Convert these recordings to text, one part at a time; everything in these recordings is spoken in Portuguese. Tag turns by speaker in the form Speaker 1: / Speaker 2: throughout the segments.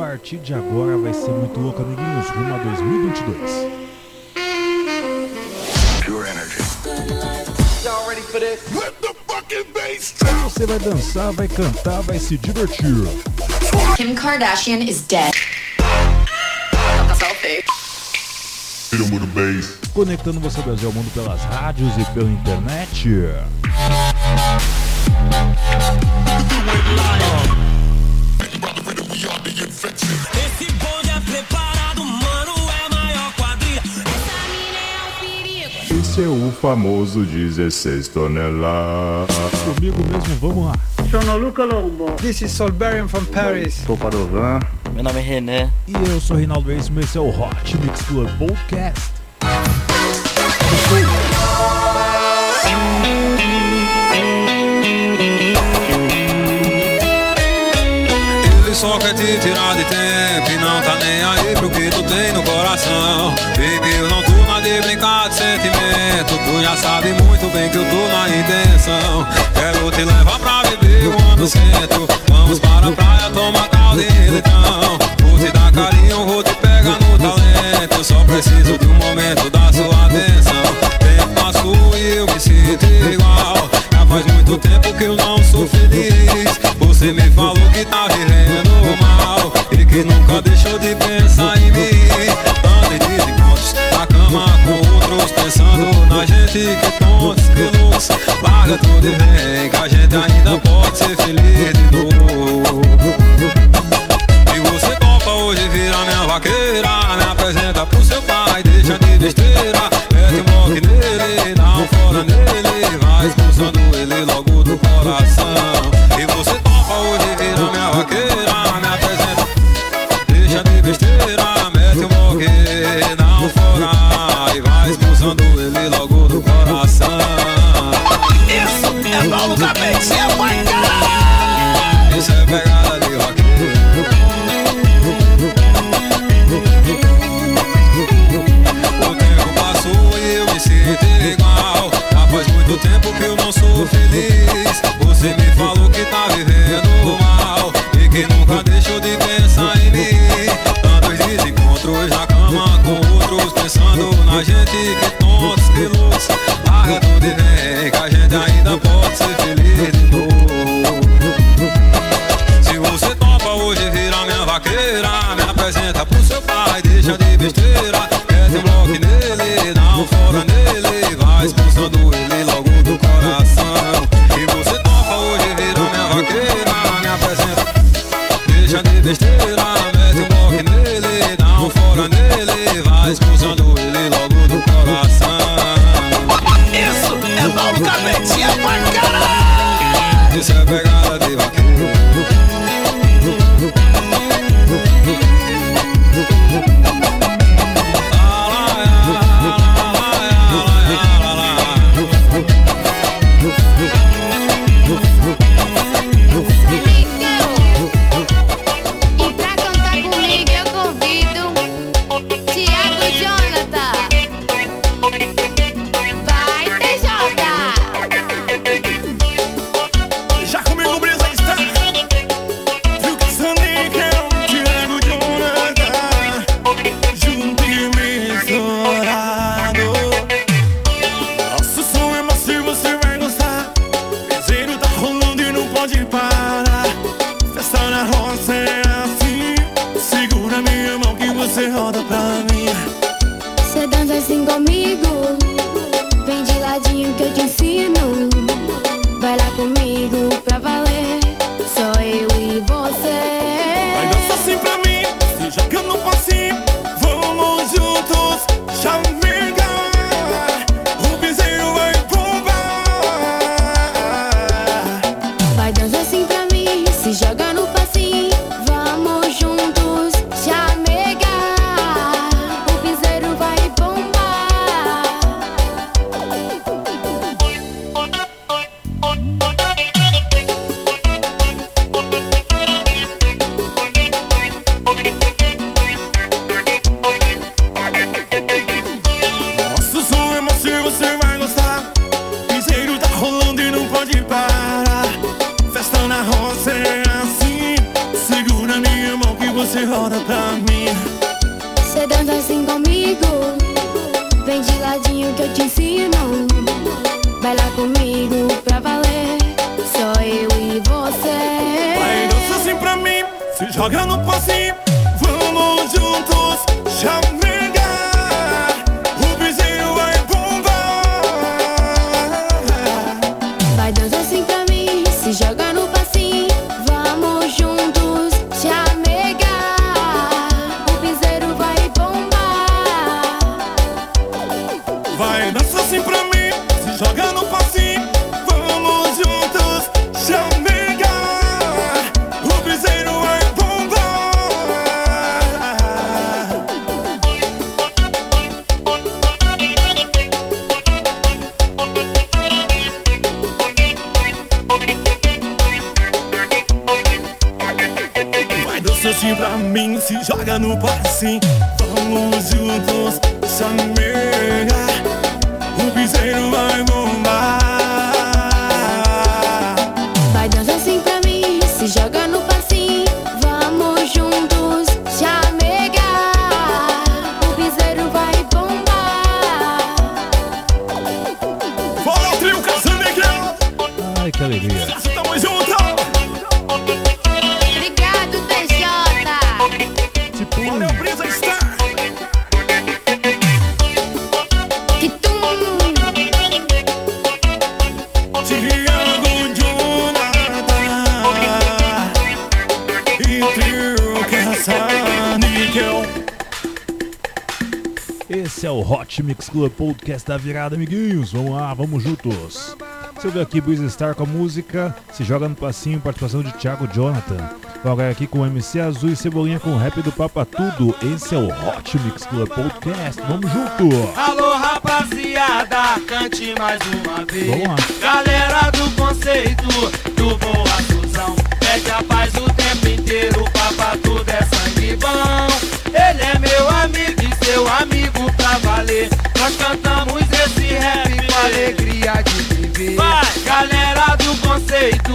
Speaker 1: partir de agora vai ser muito louco, amiguinhos, rumo a 2022.
Speaker 2: Pure energy.
Speaker 3: Y'all ready for this?
Speaker 2: Let the fucking bass
Speaker 1: Aí você vai dançar, vai cantar, vai se divertir.
Speaker 4: Kim Kardashian is dead.
Speaker 1: Conectando você Brasil ao mundo pelas rádios e pela internet.
Speaker 5: O famoso 16 toneladas.
Speaker 1: Comigo mesmo, vamos lá.
Speaker 6: Sono Luca Lombo.
Speaker 7: This is Solberian from Paris.
Speaker 8: Sou Padovan.
Speaker 9: Meu nome é René.
Speaker 1: E eu sou Reinaldo Reis, esse é o Hot Mix Club Podcast.
Speaker 10: Ele só quer te tirar de tempo e não tá nem aí pro que tu tem no coração. Baby, eu não de brincar de sentimento. Tu já sabe muito bem que eu tô na intenção. Quero te levar pra beber um ano centro. Vamos para a praia, tomar caldo e leitão. Vou te dar carinho, vou te pegar no talento. Só preciso de um momento da sua atenção. Tempo passou e eu me sinto igual. Já faz muito tempo que eu não sou feliz. Você me falou que tá vivendo mal E que nunca deixou de pensar em mim Na cama com outros Pensando na gente, que tontos, que Larga tudo vem Que a gente ainda pode ser feliz de novo. E você topa hoje virar minha vaqueira Me apresenta pro seu pai, deixa de besteira. Mete um bloco nele, dá um fora nele Vai expulsando ele logo do coração feliz
Speaker 2: no
Speaker 1: Mix Club Podcast da virada, amiguinhos. Vamos lá, vamos juntos. Você ouviu aqui Breeze Star com a música Se Joga no Passinho, participação de Thiago Jonathan. Vou agora aqui com o MC Azul e Cebolinha com o rap do Papa Tudo. Esse é o Hot Mix Club Podcast. Vamos junto!
Speaker 11: Alô rapaziada, cante mais uma vez.
Speaker 1: Vamos lá.
Speaker 11: Galera do conceito, do Boa Suzão. Pede a paz o tempo inteiro, papa tudo é sangue bom. Ele é meu amigo e seu amigo pra valer. Nós cantamos esse rap com alegria de viver. Vai, galera do conceito,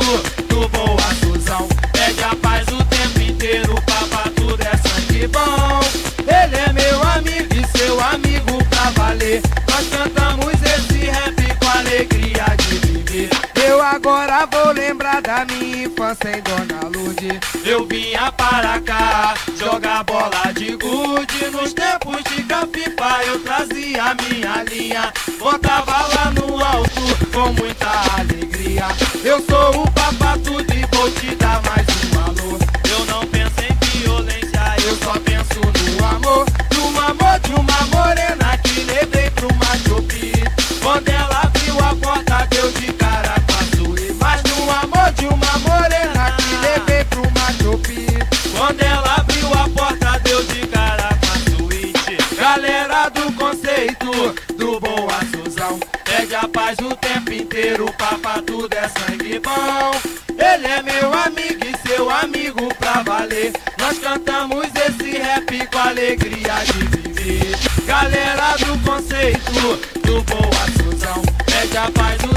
Speaker 11: do Boa Suzão. Pede a paz o tempo inteiro, papa tudo é sangue bom. Ele é meu amigo e seu amigo pra valer. Nós cantamos esse agora vou lembrar da minha infância em Dona Lude. Eu vinha para cá jogar bola de gude. Nos tempos de Capipa eu trazia minha linha. Botava lá no alto com muita alegria. Eu sou o papatudo e vou te dar mais um alô. Papa tudo é sangue bom. Ele é meu amigo e seu amigo pra valer. Nós cantamos esse rap com alegria de viver. Galera do conceito, do Boa Suzão. Pede a paz o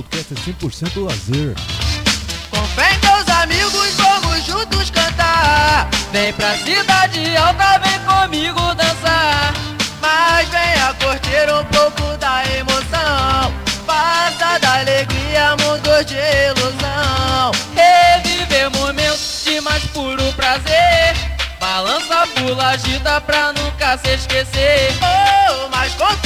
Speaker 1: Podcast é 100% lazer.
Speaker 11: Com fé em teus amigos, vamos juntos cantar. Vem pra cidade alta, vem comigo dançar. Mas venha curtir um pouco da emoção. Passa da alegria, mundos de ilusão. Reviver momentos de mais puro prazer. Balança, pula, agita pra nunca se esquecer. Oh, mas com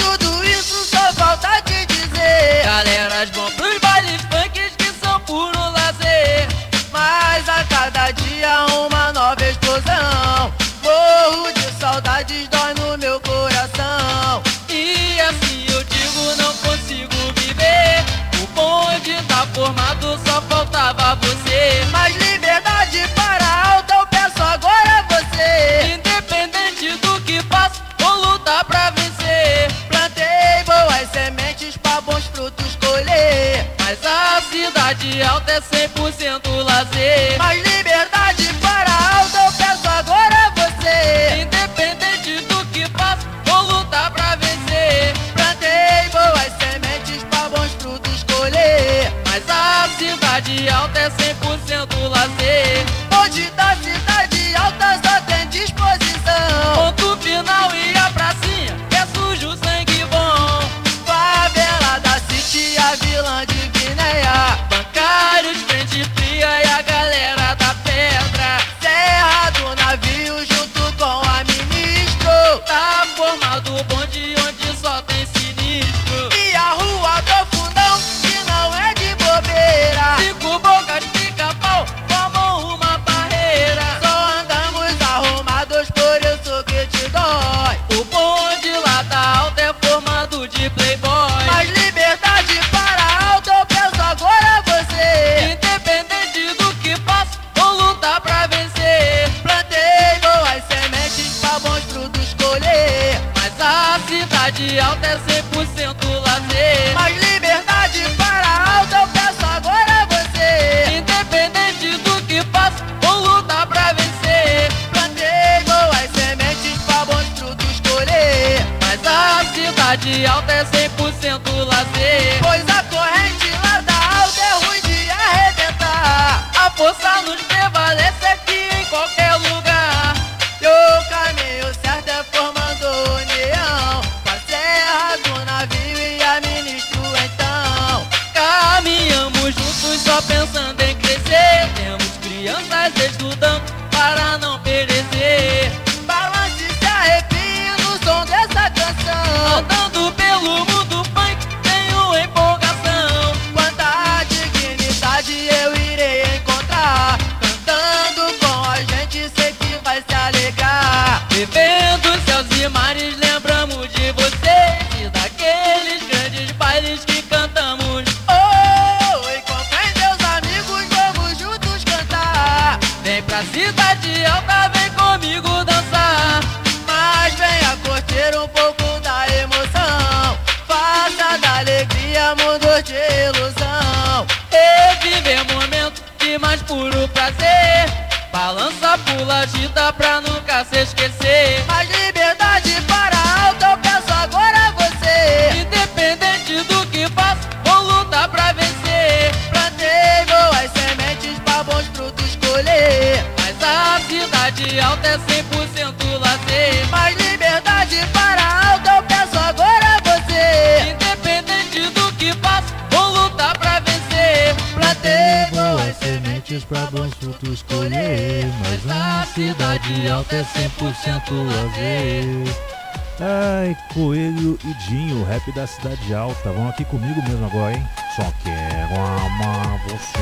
Speaker 11: intensidade alta.
Speaker 1: Vão aqui comigo mesmo agora, hein? Só quero amar você.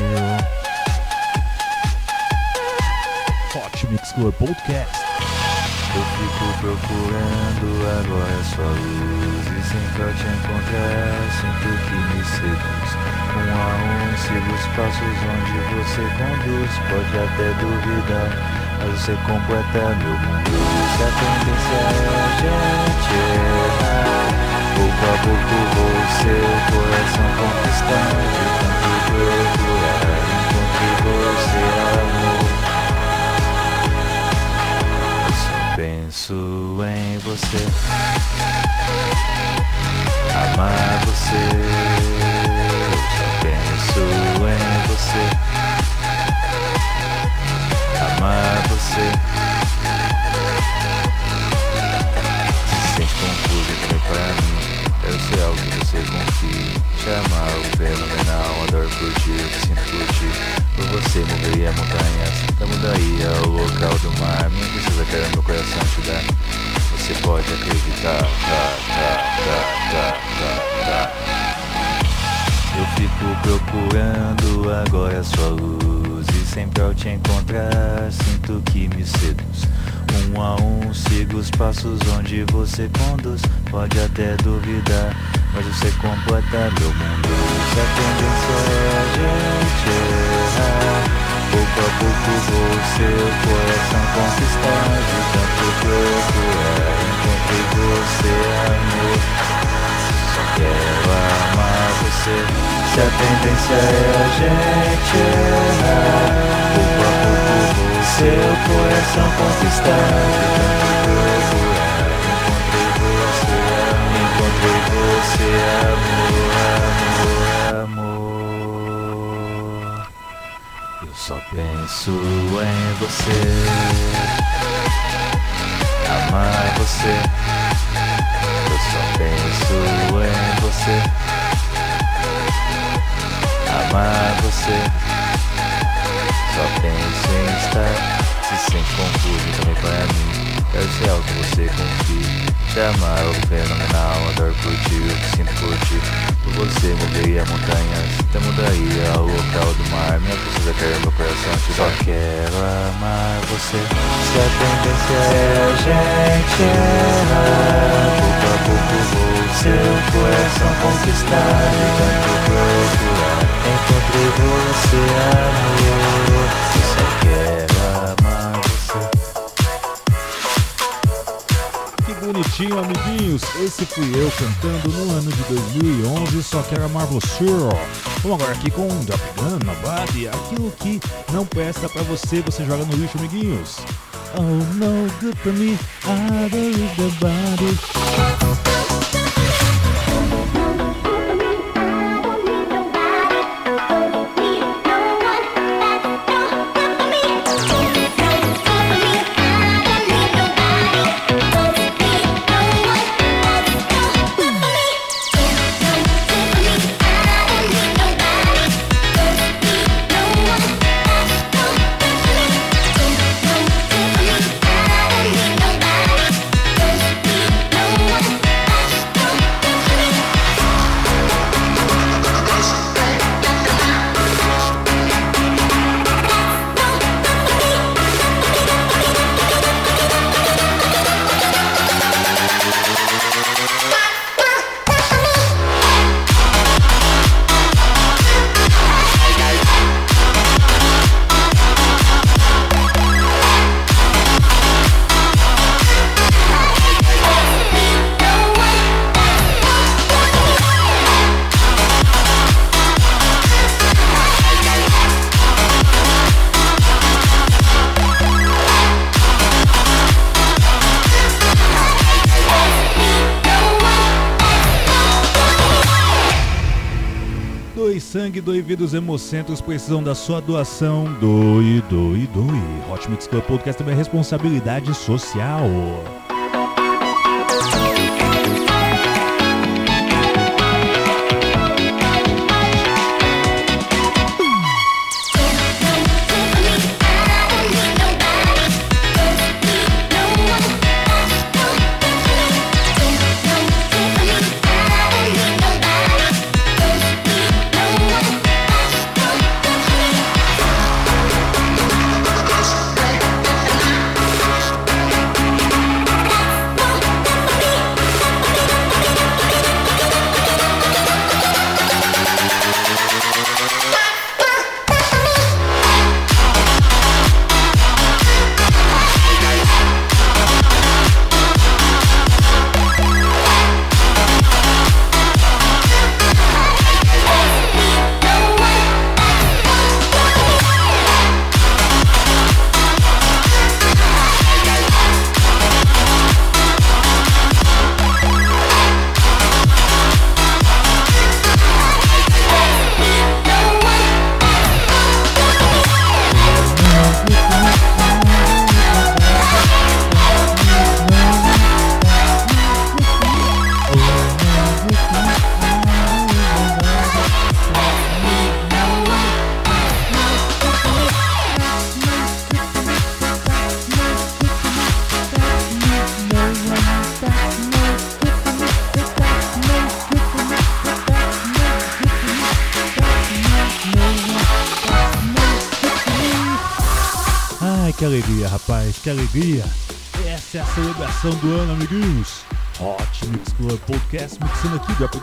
Speaker 1: Hot Mix Club Podcast.
Speaker 6: Eu fico procurando agora é sua luz e sempre eu te encontrar, sinto que me seduz. Um a um sigo os passos onde você conduz, pode até duvidar mas você completa meu mundo. Se a tendência é a gente só por vou seu coração conquistando de eu durar, encontre você. Amor Eu só penso em você. Amar você. curtir, sinto curtir Por você moveria montanhas Da mudaria ao local do mar Minha tristeza quero meu coração te dar Você pode acreditar tá, tá, tá, tá, tá, tá. Eu fico procurando agora sua luz E sempre ao te encontrar sinto que me seduz. Um a um sigo os passos onde você conduz. Pode até duvidar. Mas você completa meu mundo Se a tendência é a gente errar. Pouco a pouco vou seu coração conquistar De tanto procurar é, Encontrei você, amor. Só quero amar você Se a tendência é a gente errar. Pouco a pouco vou seu coração conquistar amor, Eu só penso em você Amar você Eu só penso em você amar você. Só penso em estar, se sente confuso para mim. Quero ser algo que você confie. Te amar, algo fenomenal, adoro curtir o que sinto por ti. Por você moveria montanhas, até mudaria o local do mar. Minha princesa quer meu coração te Só quero amar você. Se a tendência é a gente errar, pouco a pouco vou seu coração conquistar. E tanto procurar, encontrei você, amor.
Speaker 1: Que bonitinho, amiguinhos. Esse fui eu cantando no ano de 2011, só quero amar você. Vamos agora aqui com Drop Gun na Body, aquilo que não presta pra você, você joga no lixo, amiguinhos. Oh, no good for me, I believe the body. Doe sangue, doe vida, os hemocentros precisam da sua doação. Doe, doe, doe. Hot Mix Club Podcast também é responsabilidade social.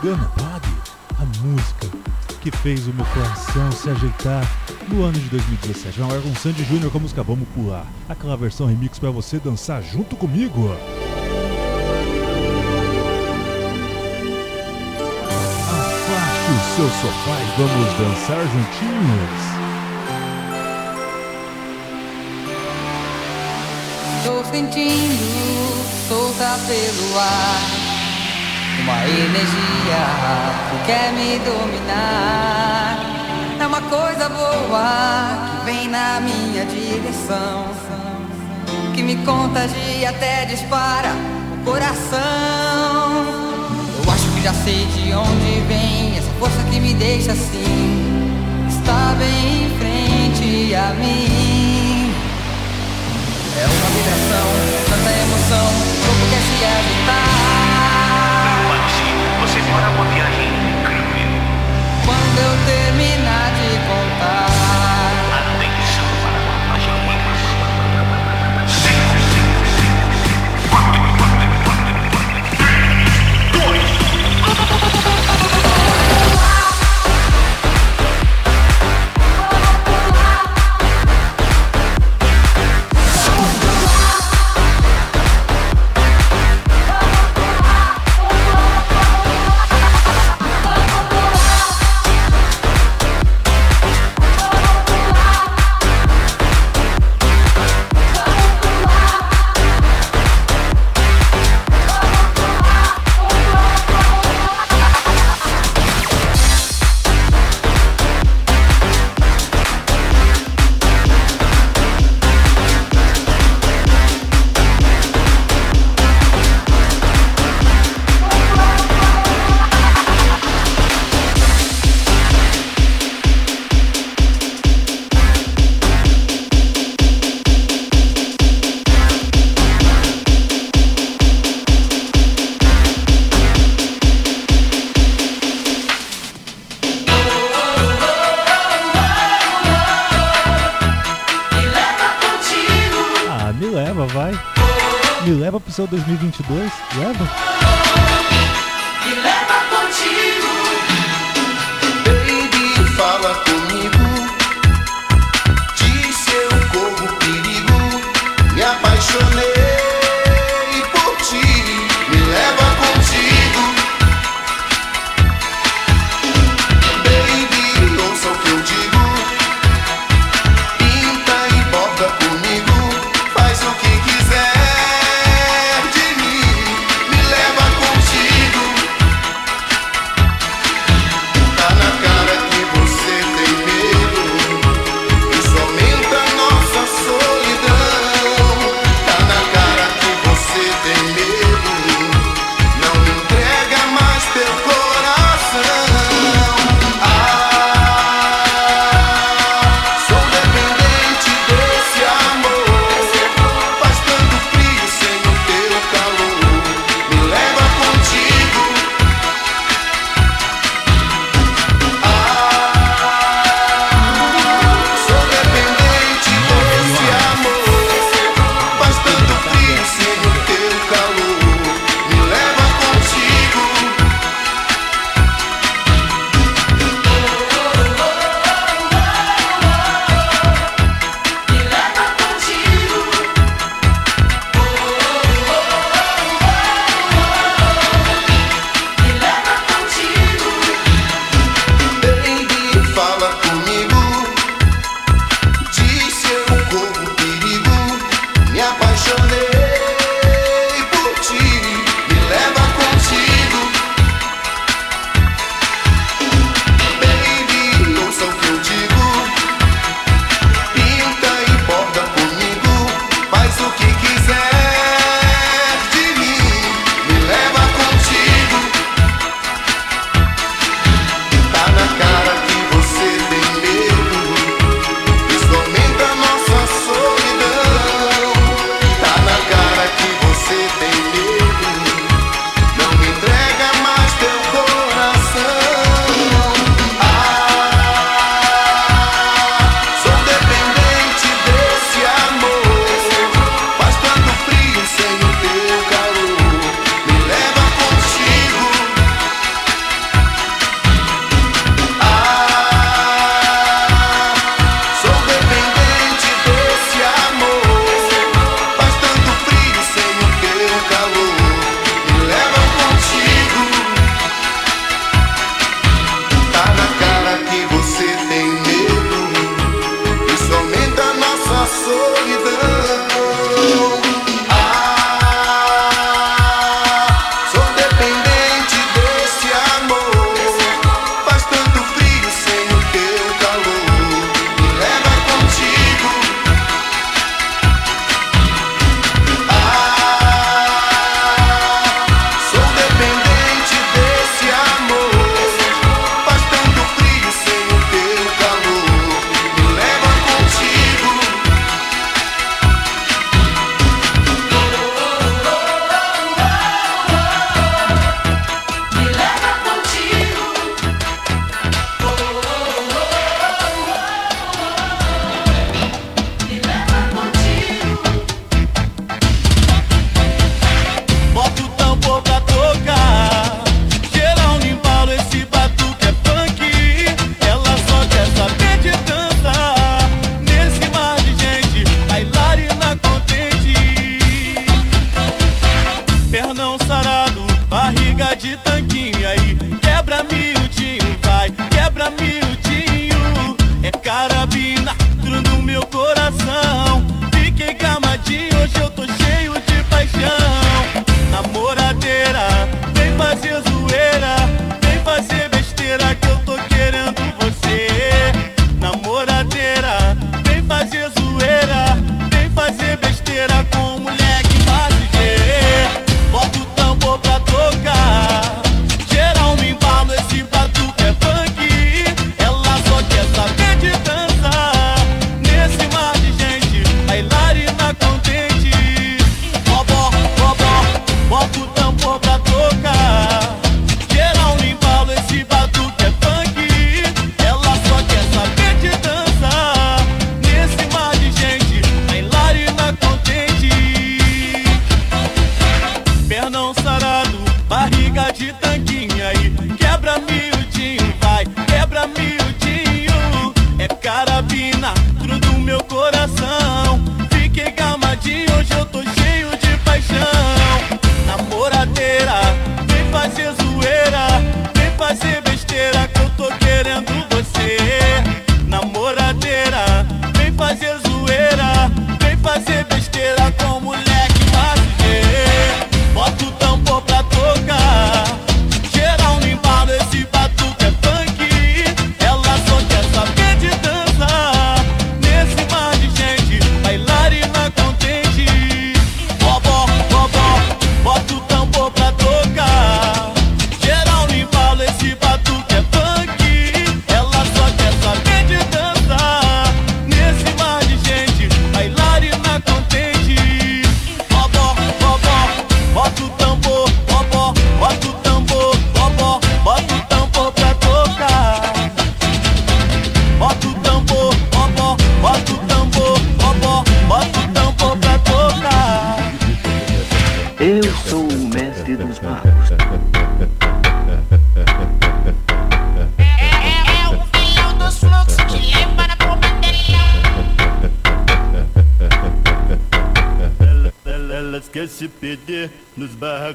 Speaker 1: Apegana Pod, a música que fez o meu coração se ajeitar no ano de 2017. Vamos agora com Sandy Júnior com a música Vamos Pular. Aquela versão remix pra você dançar junto comigo. Afastos seu sofá e vamos dançar juntinhos.
Speaker 8: Tô sentindo solta pelo ar Uma energia que quer me dominar. É uma coisa boa que vem na minha direção Que me contagia até dispara o coração. Eu acho que já sei de onde vem Essa força que me deixa assim Está bem em frente a mim. É uma vibração, tanta emoção, o corpo quer se agitar.
Speaker 9: Mora uma viagem incrível.
Speaker 8: Quando eu terminar de contar,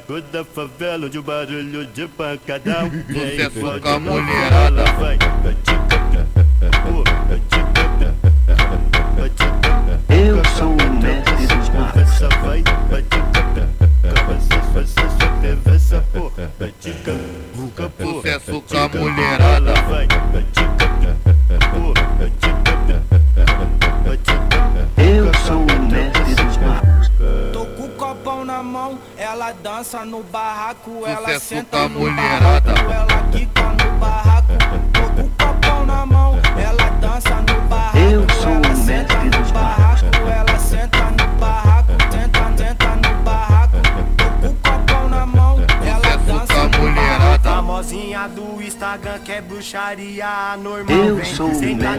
Speaker 12: nos barracos da favela onde o barulho de pancadão
Speaker 13: suca
Speaker 12: pode
Speaker 13: a mulherada.
Speaker 12: vai.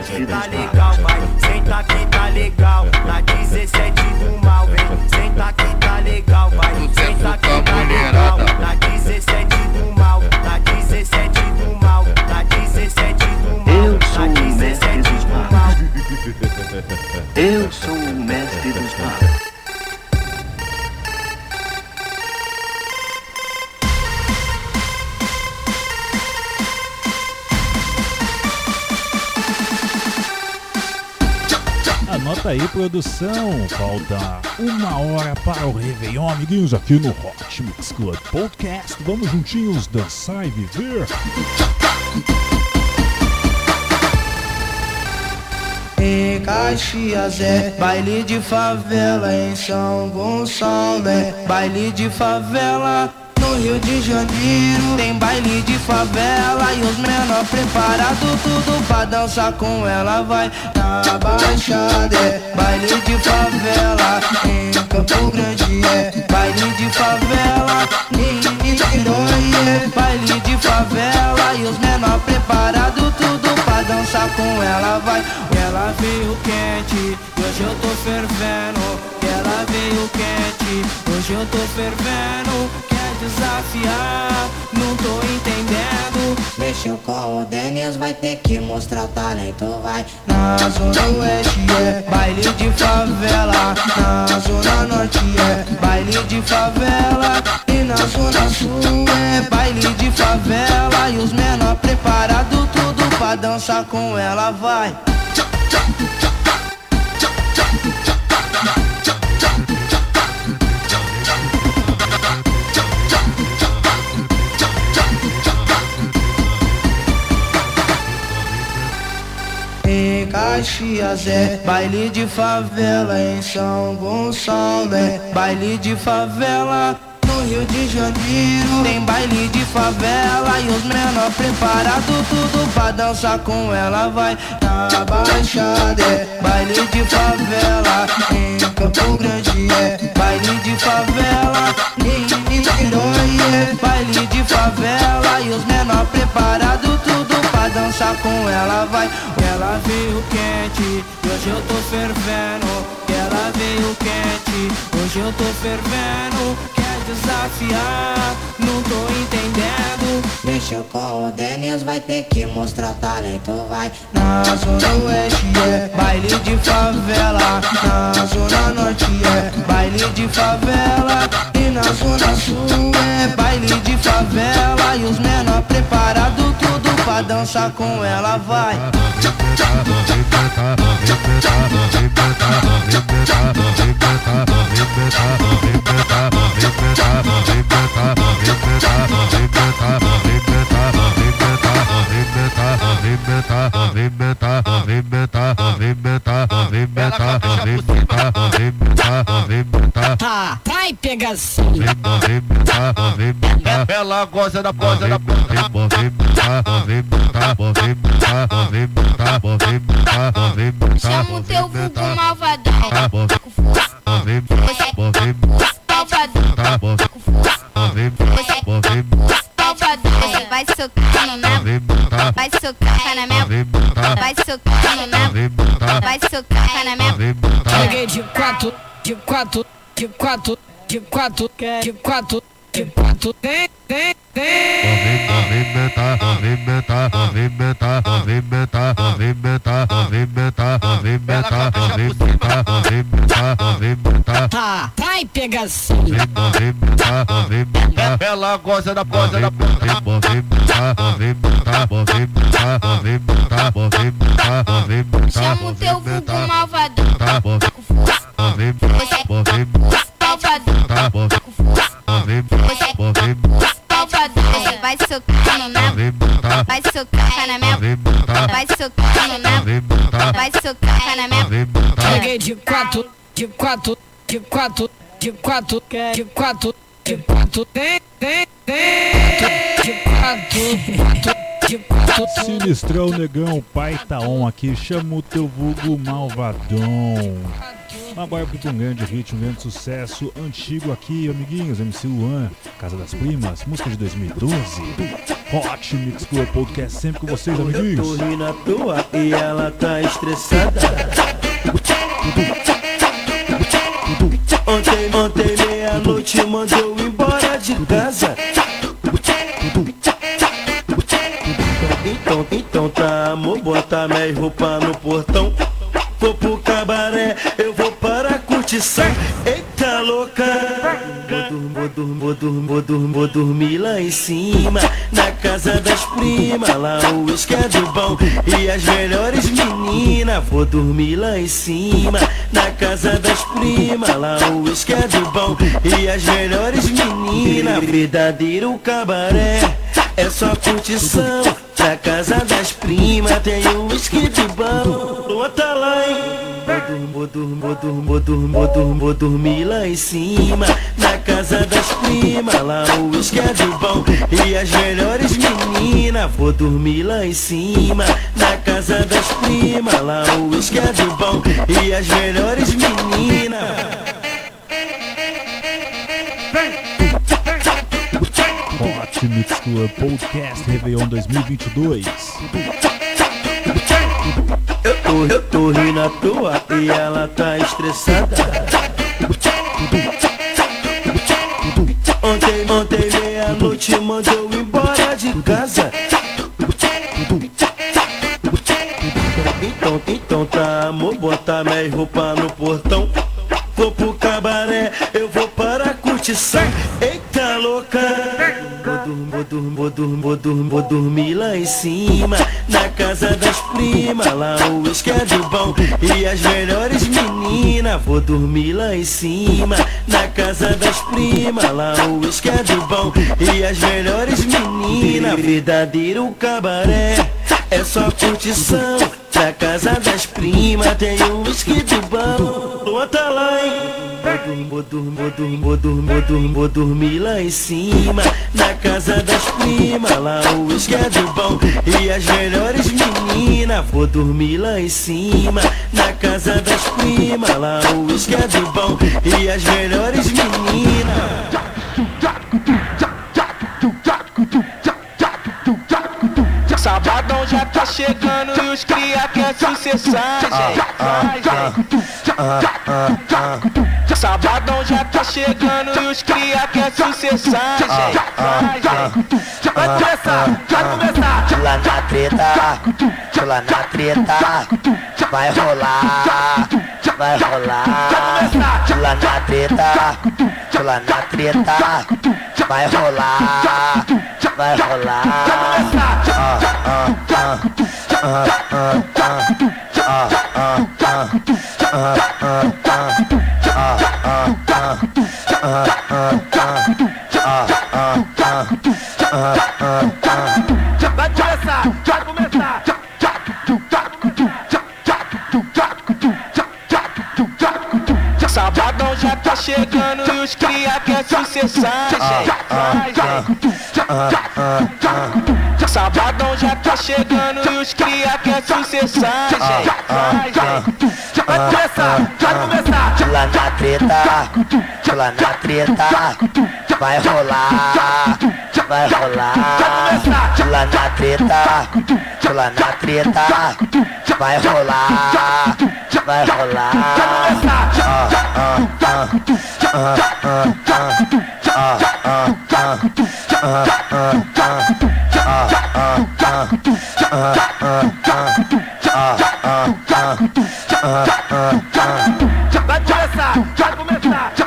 Speaker 11: Senta
Speaker 13: mestre
Speaker 1: produção. Falta uma hora para o Réveillon, amiguinhos, aqui no Hot Mix Club Podcast. Vamos juntinhos dançar e viver.
Speaker 11: Em Caxias é baile de favela, em São Gonçalo é baile de favela. No Rio de Janeiro tem baile de favela e os menor preparado tudo pra dançar com ela vai Baixada é baile de favela, em Campo Grande é baile de favela, em Niterói é baile de favela e os menor preparado tudo dançar com ela vai. Ela veio quente, hoje eu tô fervendo. Ela veio quente, hoje eu tô fervendo. Quer desafiar? Não tô entendendo. Mexeu com o Denis, vai ter que mostrar o talento, vai. Na zona oeste é baile de favela. Na zona norte é baile de favela. Na zona sul é baile de favela. E os menor preparado tudo pra dançar com ela, vai. Caxias é baile de favela, em São Gonçalo é baile de favela. Rio de Janeiro tem baile de favela e os menor preparado tudo pra dançar com ela vai na Baixada é baile de favela, em Campo Grande é baile de favela, em Niterói é baile de favela e os menor preparado tudo pra dançar com ela vai. Ela veio quente, e hoje eu tô fervendo. Ela veio quente, hoje eu tô fervendo. Desafiar? Não tô entendendo. Mexeu com o Denis, vai ter que mostrar talento, vai. Na zona oeste é baile de favela. Na zona norte é baile de favela. E na zona sul é baile de favela. E os menor preparado tudo pra dançar com ela, vai.
Speaker 14: Vai pegação.
Speaker 13: Ela gosta da gosta da
Speaker 15: Chama o teu vulgo malvadão. Malvadão. Você vai socar na boca, vai socar na minha boca, vai socar na boca, vai socar na minha
Speaker 14: de quatro, de quatro, de quatro, de quatro, de quatro,
Speaker 16: de quatro, de
Speaker 14: quatro. Vem, de vem. de arrebenta, de arrebenta, de arrebenta.
Speaker 16: Tá, vai pegar
Speaker 14: Vou arrebentar.
Speaker 17: Ela gosta da coisa da
Speaker 14: porra.
Speaker 18: Chama o teu vulgo malvadão.
Speaker 14: Tá,
Speaker 18: vou
Speaker 14: vai socar
Speaker 18: no meu, vai socar na minha, vai socar no meu socar na minha
Speaker 16: Cheguei de quatro, de quatro, de quatro, de quatro, de quatro, de quatro, tem, tem, tem. De quatro, quatro, de quatro.
Speaker 1: Sinistrão Negão, pai tá on aqui, chama o teu vulgo malvadão. Agora para um grande hit, um grande sucesso antigo aqui, amiguinhos, MC Luan, Casa das Primas, música de 2012. Hot Mix Club Podcast sempre com vocês,
Speaker 2: Eu
Speaker 1: amiguinhos.
Speaker 2: tô rindo à toa e ela tá estressada. Ontem, ontem meia-noite mandou eu embora de casa. Então, então tá, amor, bota minhas roupas no portão. Vou pro cabaré, eu curtição. Eita louca! Vou dormir, lá em cima, na casa das primas. Lá o uísque é do bom e as melhores meninas. Vou dormir lá em cima, na casa das primas. Lá o uísque é do bom e as melhores meninas. Verdadeiro cabaré, é só curtição. Na casa das primas tem um uísque de bom. Lua tá lá, hein? Vou dormir, vou dormir, vou dormir, lá em cima, na casa das primas. Lá o uísque é do bom e as melhores meninas. Vou dormir lá em cima, na casa das primas. Lá o uísque é do bom e as melhores meninas.
Speaker 1: Hot Mix Club Podcast Réveillon 2022.
Speaker 2: Eu tô, eu tô rindo à toa e ela tá estressada. Ontem, ontem meia-noite mandou embora de casa. Então, então tá, amor, bota minhas roupas no portão. Vou pro cabaré, eu vou para a curtição. Vou dormir, vou dormir, vou dormir lá em cima, na casa das primas. Lá o uísque é do bom e as melhores meninas. Vou dormir lá em cima, na casa das primas. Lá o uísque é do bom e as melhores meninas. Verdadeiro cabaré, é só curtição. Na casa das primas tem um uísque do bom. Tá lá, hein? Vou dormir, vou dormir, lá em cima, na casa das primas. Lá o uísque é do bom e as melhores meninas. Vou dormir lá em cima, na casa das primas. Lá o uísque é do bom e as melhores meninas.
Speaker 19: Tá chegando e os cria quer sucessagem. Sabadão já tá chegando e os cria quer sucessagem. Vai começar, vai começar.
Speaker 20: Lá na treta, lá na treta, vai rolar, vai rolar. Lá na treta, lá na treta, vai rolar, vai rolar.
Speaker 19: Vai começar. Chegando e os cria quer sucessagem. Sabadão já tá chegando e os cria quer sucessagem. Vai começar, vai começar.
Speaker 20: Lá na treta, lá na treta, vai rolar, vai rolar. Lá na treta, lá na treta, vai rolar, vai rolar.
Speaker 2: Vai começar, vai começar.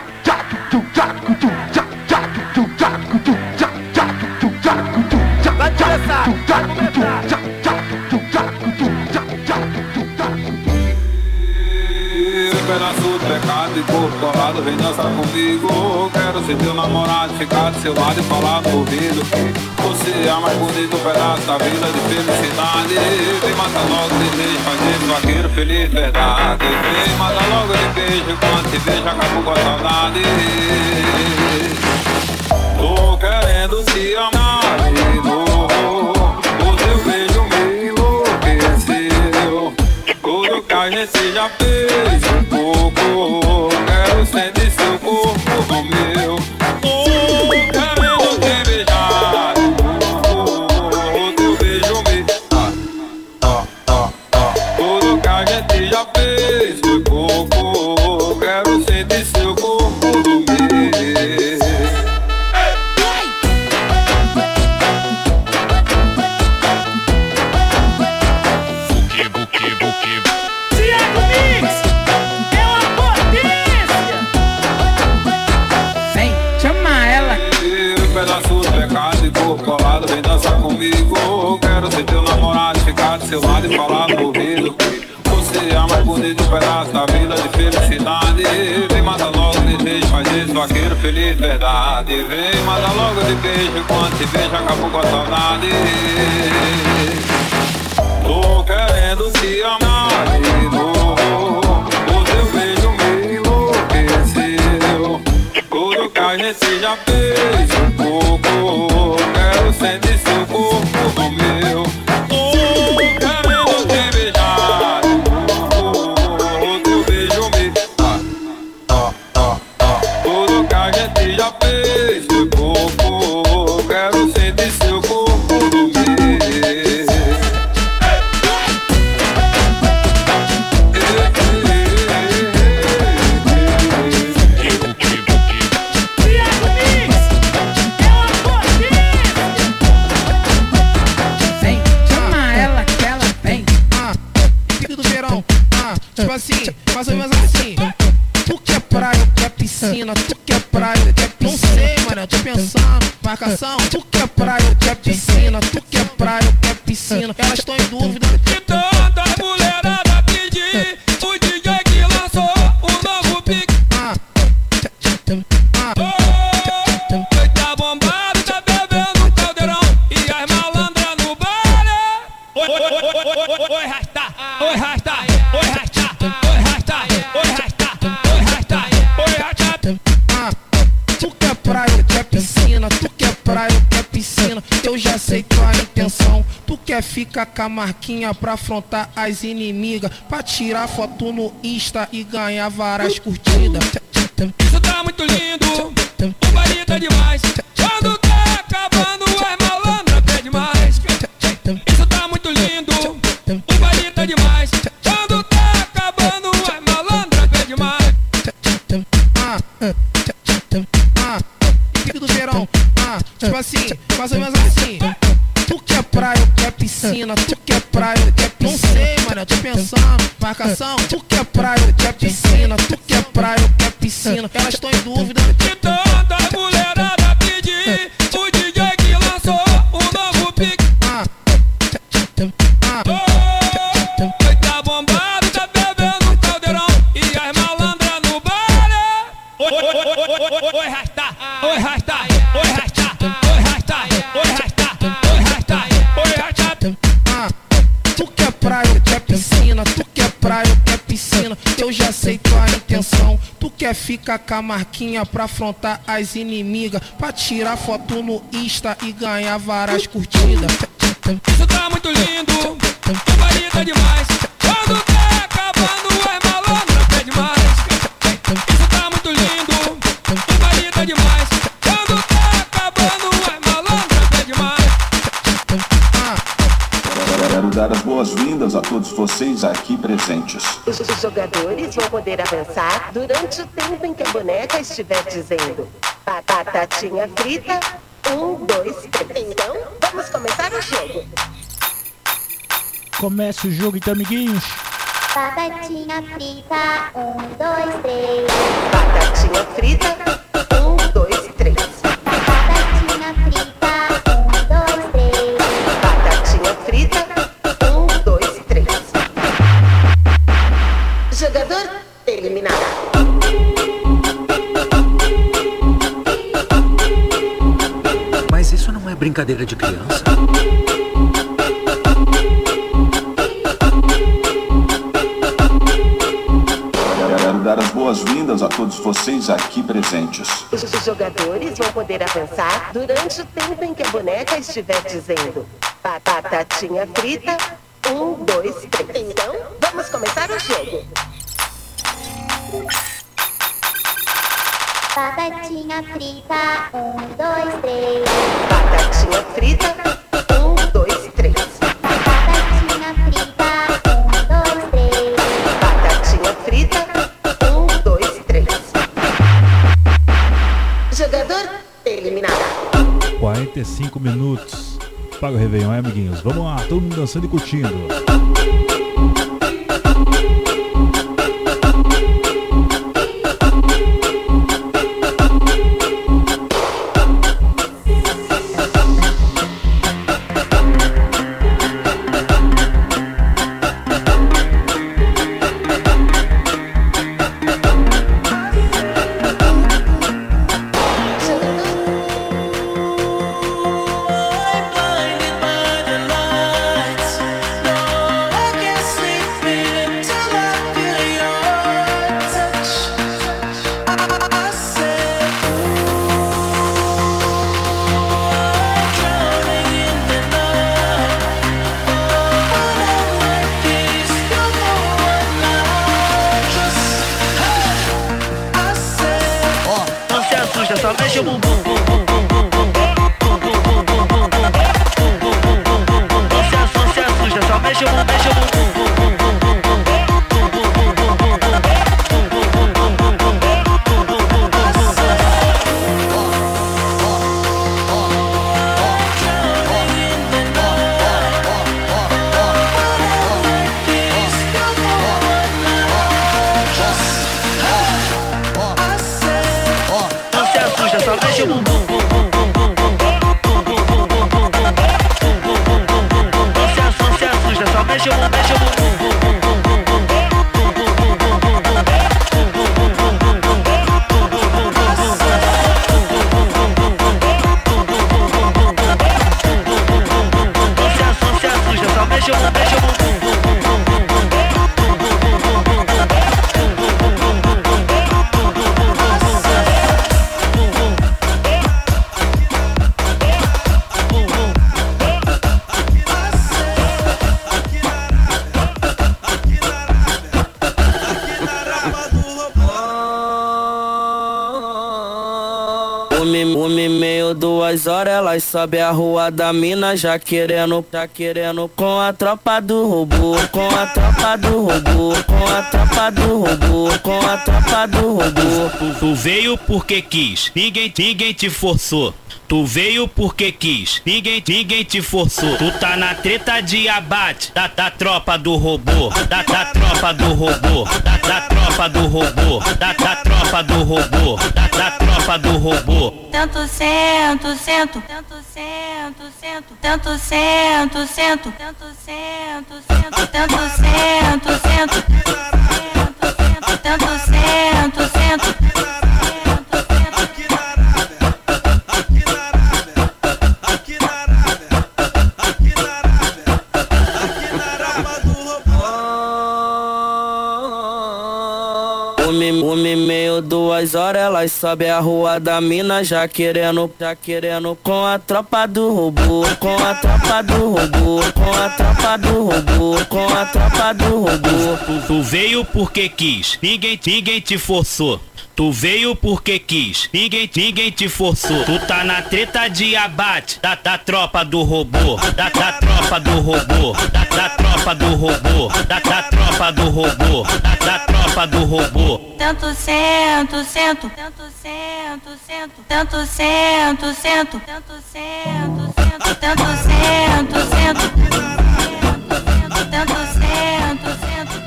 Speaker 10: pedaço de pecado e corpo colado Vem dançar comigo. Quero ser teu namorado, ficar do seu lado e falar no ouvido Que você é mais bonito pedaço da vida de felicidade. Vem matar logo de beijo, fazer vaqueiro feliz verdade. Vem matar logo de beijo, quando te beijo acabou com a saudade. Tô querendo te amar de novo. O seu beijo me enlouqueceu. Tudo que a gente já fez feliz verdade. Vem, manda logo de beijo Quando se beija, acabou com a saudade. Tô querendo te amar de novo O teu beijo me enlouqueceu. Tudo cai nesse já
Speaker 21: placa marquinha pra afrontar as inimigas. Pra tirar foto no Insta e ganhar várias curtidas. Cacá Marquinha pra afrontar as inimigas, pra tirar foto no Insta e ganhar várias curtidas.
Speaker 22: vocês aqui presentes.
Speaker 23: Os jogadores vão poder avançar durante o tempo em que a boneca estiver dizendo batatinha frita, um, dois, três. Então, vamos começar o jogo.
Speaker 1: Começa o jogo então, amiguinhos.
Speaker 15: Batatinha frita, um, dois, três.
Speaker 13: Batatinha frita, brincadeira de criança?
Speaker 22: Quero dar as boas-vindas a todos vocês aqui presentes.
Speaker 23: Os jogadores vão poder avançar durante o tempo em que a boneca estiver dizendo batatinha frita, um, dois, três. Então, vamos começar o jogo.
Speaker 15: Batatinha frita, um,
Speaker 1: Paga o Réveillon, é, amiguinhos? Vamos lá, todo mundo dançando e curtindo.
Speaker 11: Sobem a rua da mina já querendo, já querendo com a tropa do robô, com a tropa do robô, com a tropa do robô, com a tropa do robô.
Speaker 24: Tu, tu veio porque quis, ninguém, ninguém te forçou. Tu veio porque quis, ninguém, ninguém te forçou. Tu tá na treta de abate da, da tropa do robô, da, da tropa do robô, da, da tropa do robô, da, da tropa do robô, da, da tropa do robô.
Speaker 15: Tanto sento, sento, tanto sento, sento, tanto sento, sento, tanto sento, sento, tanto sento, sento, tanto sento,
Speaker 11: sobem a rua da mina já querendo, já querendo com a tropa do robô, com a tropa do robô, com a tropa do robô, com a tropa do robô.
Speaker 24: Tu, tu veio porque quis, ninguém, ninguém te forçou. Tu veio porque quis, ninguém, ninguém te forçou. Tu tá na treta de abate da, da tropa do robô, da, da tropa do robô, da, da tropa do robô, da, da tropa do robô, da, da tropa do robô.
Speaker 15: Tanto sento, sento, tanto sento, sento, tanto sento, sento, tanto sento, sento, tanto sento, sento, tanto sento, sento.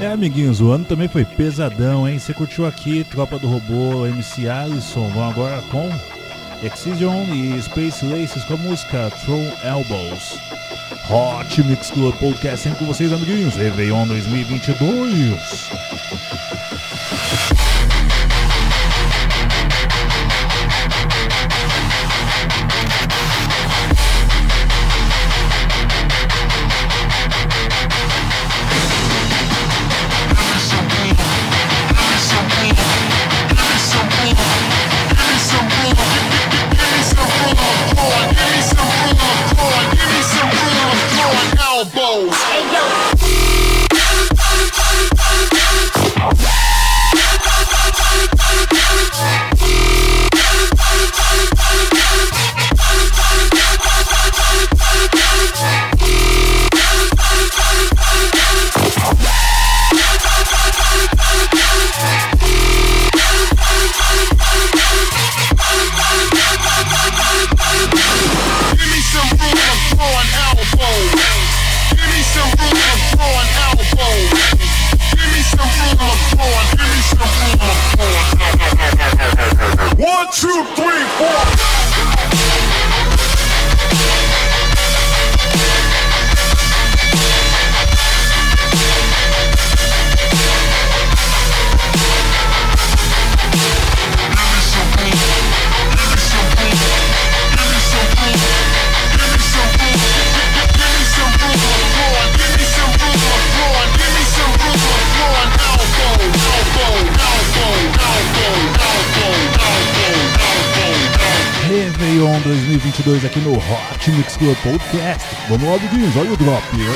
Speaker 1: É, amiguinhos, o ano também foi pesadão, hein? Você curtiu aqui, Tropa do Robô, MC Alisson. Vamos agora com Excision e Space Laces com a música Throw Elbows. Hot Mix Club Podcast sempre com vocês, amiguinhos. Réveillon 2022. 2022 aqui no Hot Mix Club Podcast. Vamos lá, amiguinhos, olha o drop.
Speaker 11: Eu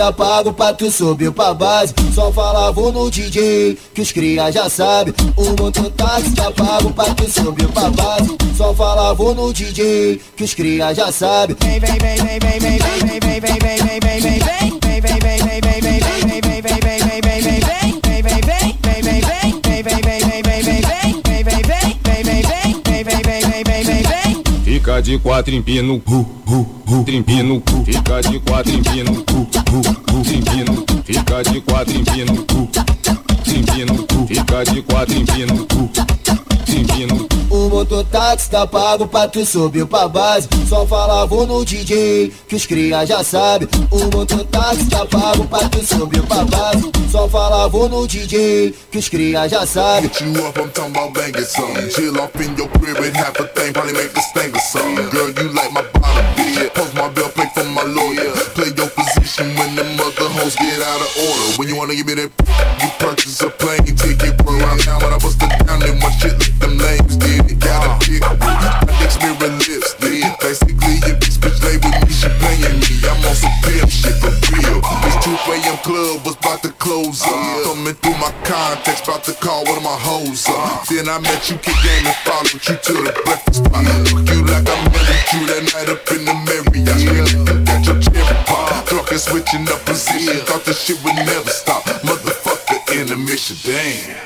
Speaker 25: tá pago pra tu subir pra base Só fala vou no DJ, que os cria já sabe O mototáxi tá pago pra tu subir pra base Só fala vou no DJ, que os cria já sabe Vem, vem, vem, vem, vem, vem, vem, vem, vem, vem, vem, vem, vem, vem,
Speaker 22: Fica de quatro empino, hu, hu, quatro empino, fica de quatro empino, empino, fica de quatro empino, empino, fica de quatro empino
Speaker 25: mototáxi tá pago pra tu subir pra base Só fala vou no DJ, que os cria já sabe O mototáxi tá pago pra tu subir pra base Só fala vou no DJ, que os cria já sabe
Speaker 26: Hit you up, I'm talking about banging something. Chill in your crib and a thing, probably make a stink or something. Girl, you like my bitch. Post my for my lawyer. Play your position action when the mother hoes get out of order. When you wanna give me that, you purchase a plane ticket. bro. I'm down when I bust it down and my shit like them lames did. It got a uh. dick with Shakespeare then Basically, if this bitch lay with me, she playing me. I'm on some pimp shit for real. This 2 a.m. club was about to close up. Uh. Coming through my contacts, about to call one of my hoes up. Uh. Then I met you, kick game and followed you to the breakfast spot. Look you like I met you that night up in the Marriott been switching up position. Thought this shit would never stop. Motherfucker, intermission, damn.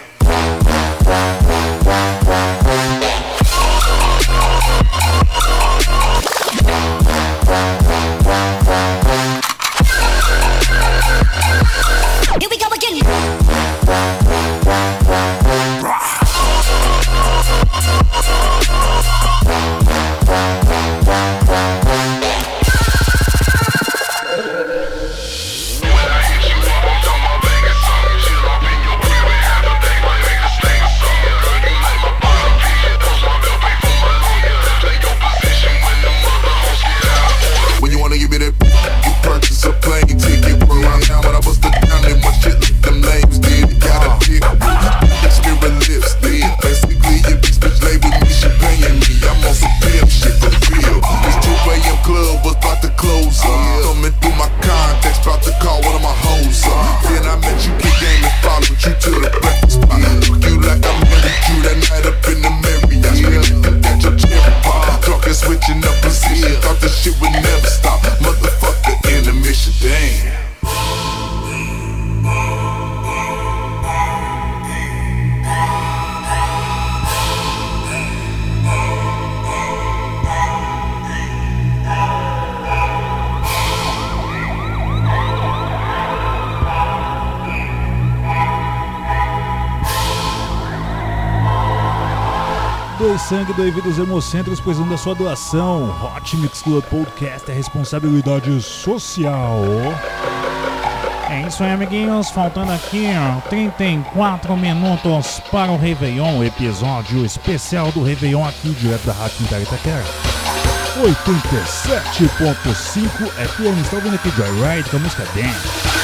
Speaker 27: sangue do Evidos Hemocentros, pois da é sua doação. Hot Mix Club Podcast é responsabilidade social. É isso aí, amiguinhos. Faltando aqui 34 minutos para o Réveillon, episódio especial do Réveillon aqui direto da Rádio Itaquera. 87.5 FM. Está ouvindo aqui Joyride com a música Dance.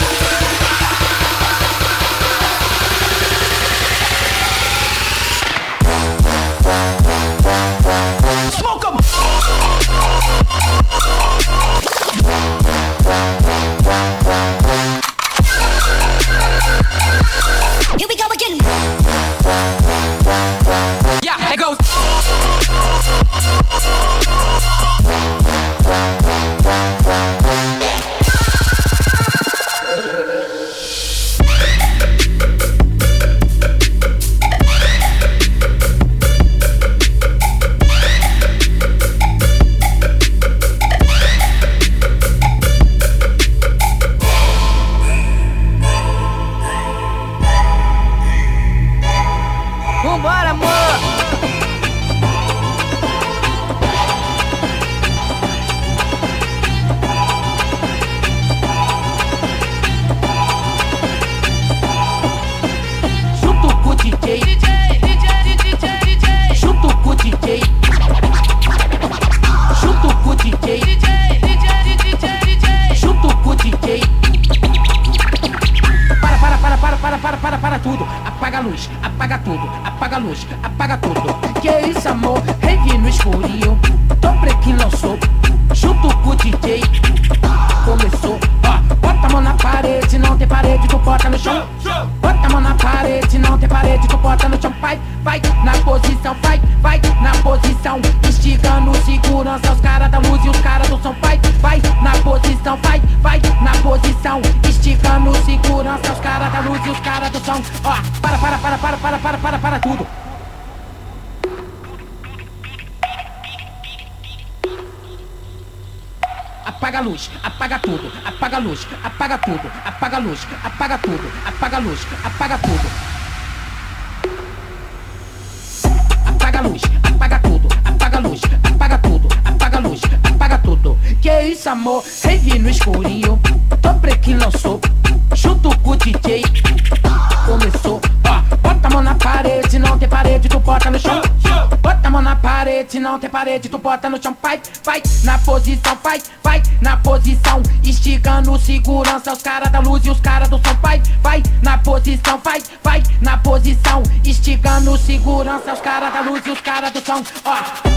Speaker 28: parede, tu bota no chão, vai, vai na posição, vai, vai na posição. Esticando segurança, os caras da luz e os caras do som, vai, vai na posição, vai, vai na posição. Esticando segurança, os caras da luz e os caras do som, ó.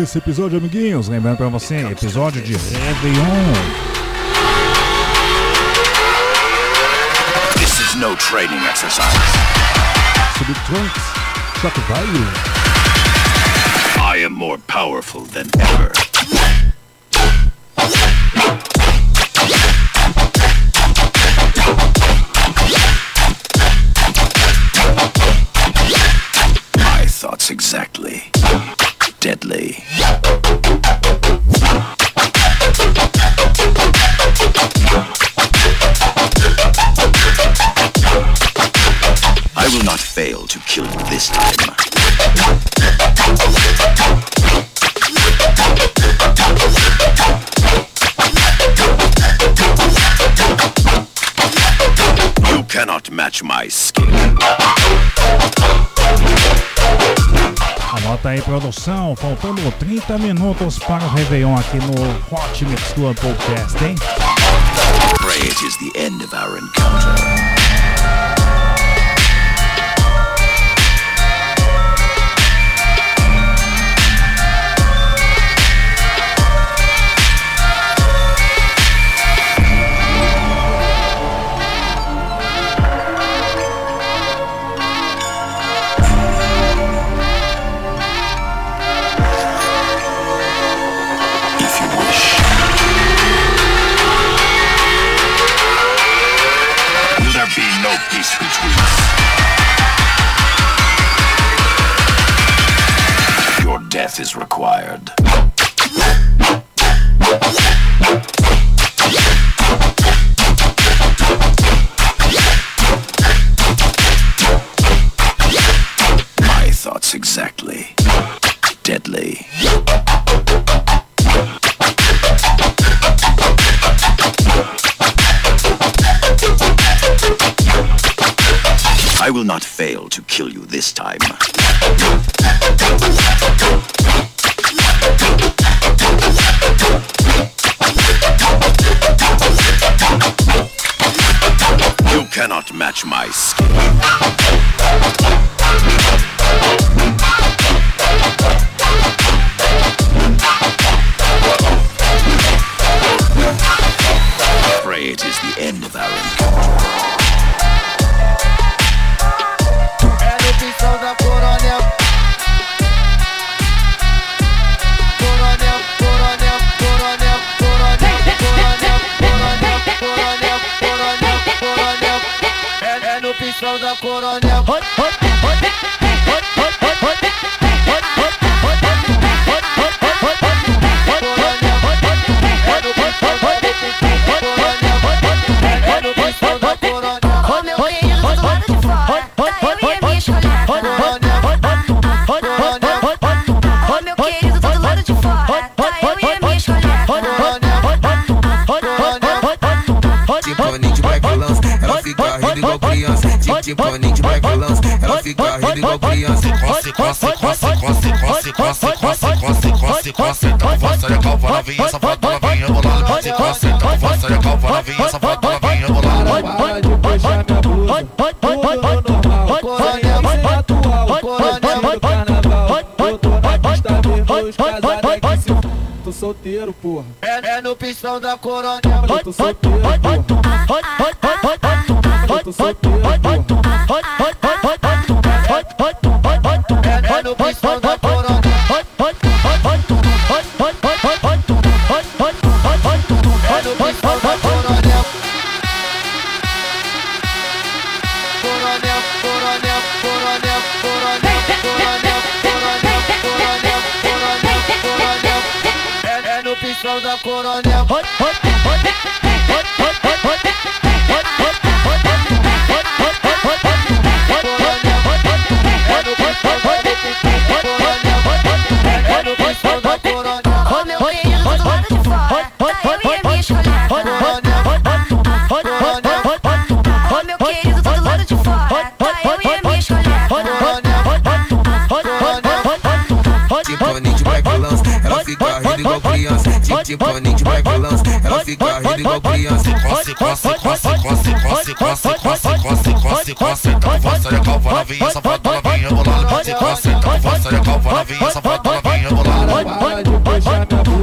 Speaker 1: Esse episódio, amiguinhos. Lembrando pra você, episódio de Réveillon.
Speaker 9: This is no training exercise.
Speaker 1: Subtrunks, Shock Value.
Speaker 9: I am more powerful than ever. To kill you this time. You cannot match my skill.
Speaker 1: Anota aí, produção. Faltando 30 minutos para o Réveillon aqui no Hot Mix Club Podcast, hein?
Speaker 9: Pray it is the end of our encounter. Will not fail to kill you this time. You cannot match my skill.
Speaker 29: Backlands, ela fica rindo igual criança. Tipo de backlands, ela fica rindo igual criança. Coce, coce, coce, coce, coce, coce, coce, coce, coce, coce. Então você é calva novinha, safado novinha, bolada. Coce, coce, então você é calva novinha, safado novinha, bolada.
Speaker 11: Para de minha blusa, tudo normal. Coronel, se atual, coronel do carnaval. Eu tô na mesmo, os casados aqui se Tô solteiro, porra. É, é no pistão da coronel. Tô solteiro, porra. Coronel, é no pistão da coronel.
Speaker 29: Igual criança. Tipo de backlands, ela fica rindo igual criança. Coce, coce, coce, coce, coce, coce, coce, coce, coce, coce. Então você é calva novinha, safado novinha, bolada. Coce, coce, então faça a calva novinha, safada novinha, bolada.
Speaker 2: Para de puxar minha blusa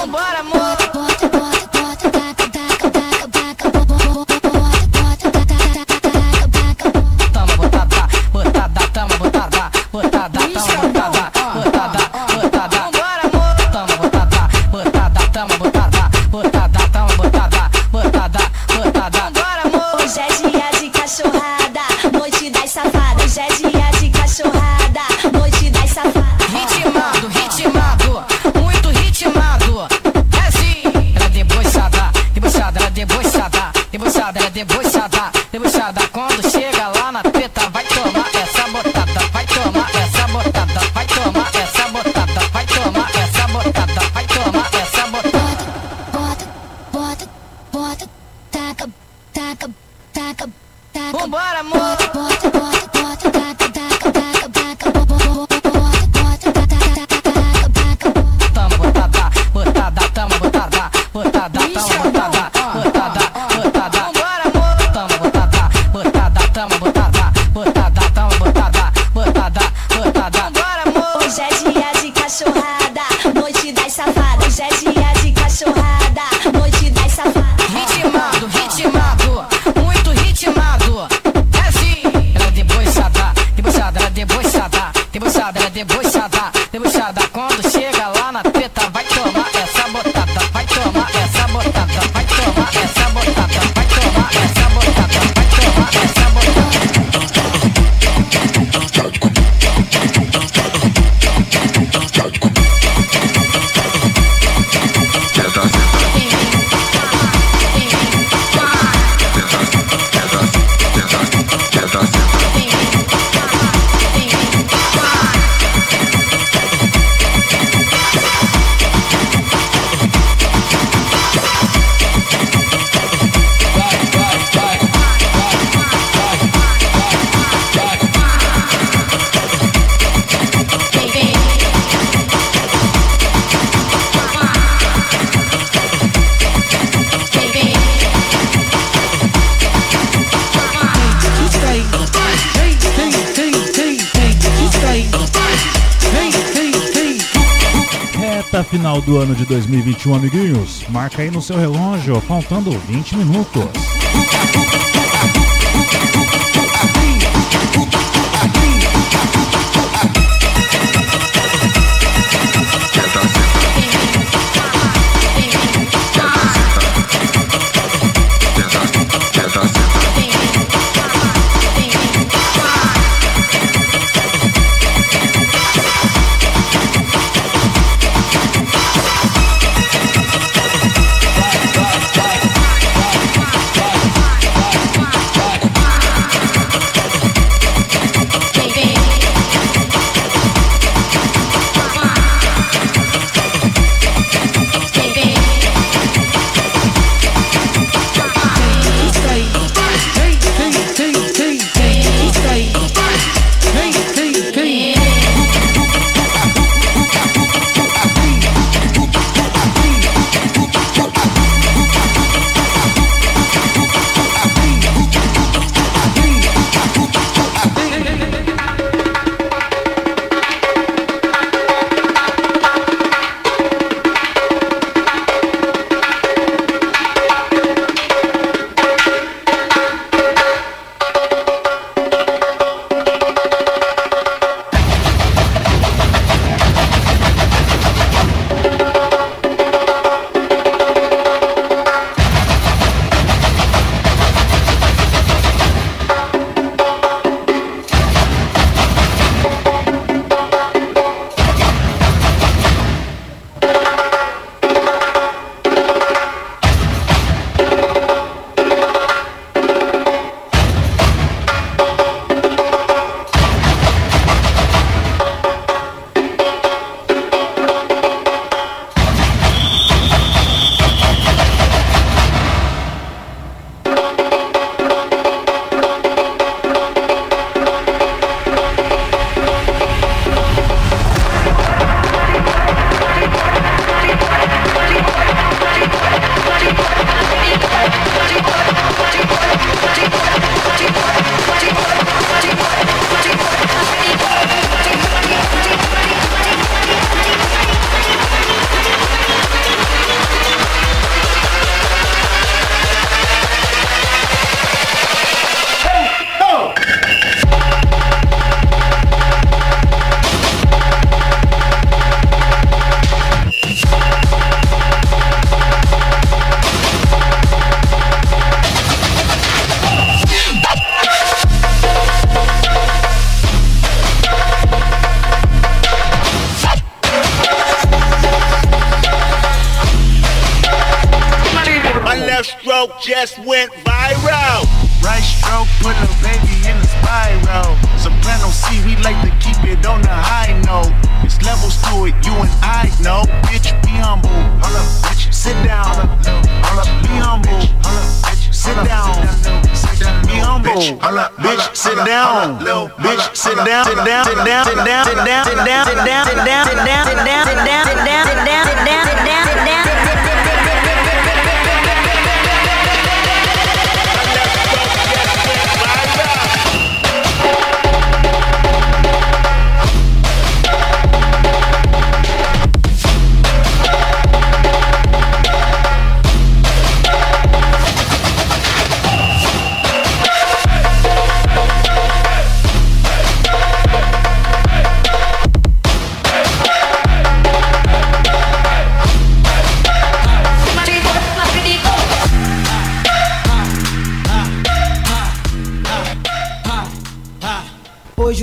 Speaker 16: Vambora, amor.
Speaker 1: Do ano de 2021, amiguinhos. Marca aí no seu relógio, faltando 20 minutos.
Speaker 30: In a spiral. Soprano C, we like to keep it on the high note. It's levels to it, you and I know. Bitch, be humble. Hold up, bitch, sit down. Hold up, be humble. Hold up, bitch, sit down. Be humble. Bitch, sit down. Bitch, sit down. Sit down. Sit down. Sit down. Sit down. Sit down. Sit down. Sit down. Sit down. Sit down. Sit down. Sit down. Sit down. Sit down. Sit down. Sit down.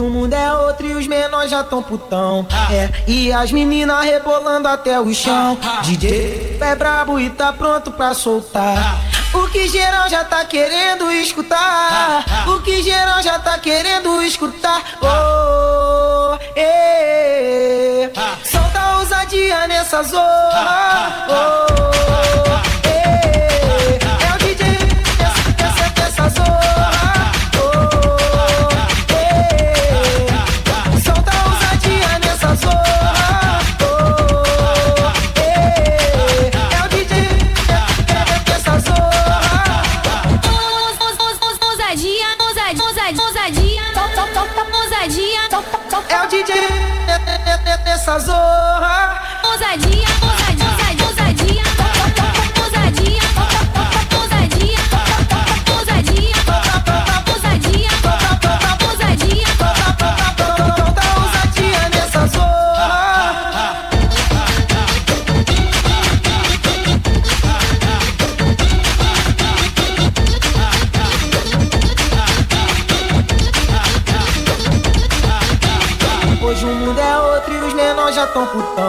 Speaker 31: mundo é outro e os menores já tão putão. É, e as meninas rebolando até o chão. DJ é brabo e tá pronto pra soltar. O que geral já tá querendo escutar. O que geral já tá querendo escutar. Oh, ê, solta a ousadia nessa zona. Oh, ê, é o DJ dessa, dessa, dessa zona. essa zorra.
Speaker 15: Ousadia, ousadia.
Speaker 2: ton bout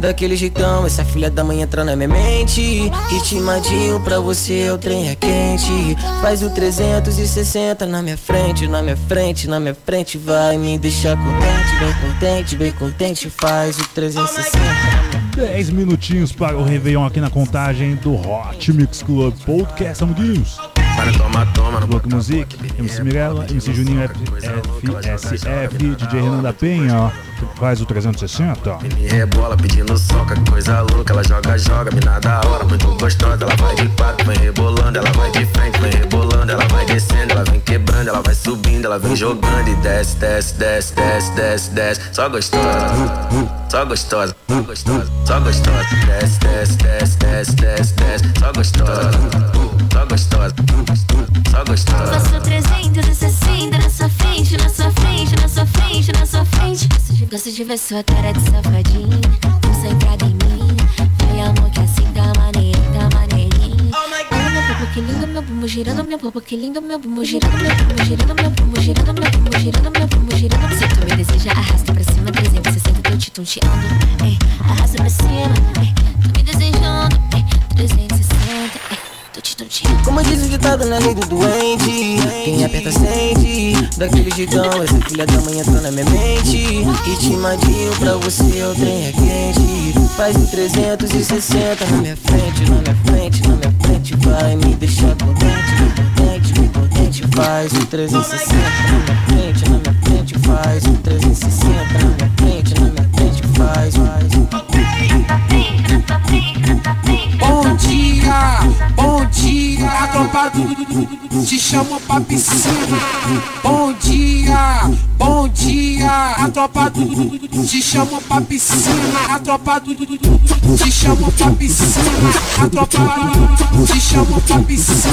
Speaker 2: Daquele jeitão, essa filha da mãe entra na minha mente. Ritmadinho pra você, o trem é quente. Faz o 360 na minha frente, na minha frente, na minha frente. Vai me deixar contente, bem contente, bem contente. Faz o 360 na minha
Speaker 1: 10 minutinhos para o Réveillon aqui na contagem do Hot Mix Club Podcast, amiguinhos.
Speaker 32: Para toma, toma, no
Speaker 1: Bloco Music, MC Mirella, MC Juninho FSF, DJ Renan da Penha, ó, faz o 360.
Speaker 32: Me rebola pedindo soca, coisa louca. Ela joga, joga, mina da hora, muito gostosa. Ela vai de quatro, vem rebolando. Ela vai de frente, vem rebolando. Ela vai descendo, ela vem quebrando. Ela vai subindo, ela vem jogando e desce, desce, desce, desce, desce, desce. Só gostosa, só gostosa, só gostosa, só gostosa. Desce, desce, desce, desce, desce, desce. Só gostosa, só gostosa, só gostosa.
Speaker 33: Faço 360 na sua frente, na sua frente, na sua frente, na sua frente. Gosto de, gosto de ver sua cara de safadinho. Concentrada em mim. Vai, amor, que assim tá maneirinho, tá maneirinho. Olha meu bobo, que lindo meu bumbum girando, meu bobo, que lindo meu bumbum girando, meu bumbum girando, meu bumbum girando, meu bumbum girando, meu bumbum girando. Se tu me deseja, arrasta pra cima, 360, tô te tonteando. Ei, arrasta pra cima, ei, tô me desejando, ei, 360,
Speaker 2: Como diz o ditado na lei do duende Quem aperta sente. Daquele jeitão, essa filha da mãe entrou na minha mente. Ritmadinho pra você, o trem é quente. Faz o 360 na minha frente, na minha frente, na minha frente. Vai me deixar contente, contente, contente. Faz o 360 na minha frente, na minha frente. Faz o 360 na minha frente, na minha frente. Faz, faz
Speaker 21: bom dia, a tropa do te chamo pra piscina. Bom dia, bom dia, a tropa do te chamo pra piscina. A tropa do te chamo pra piscina. A tropa te chamo pra piscina.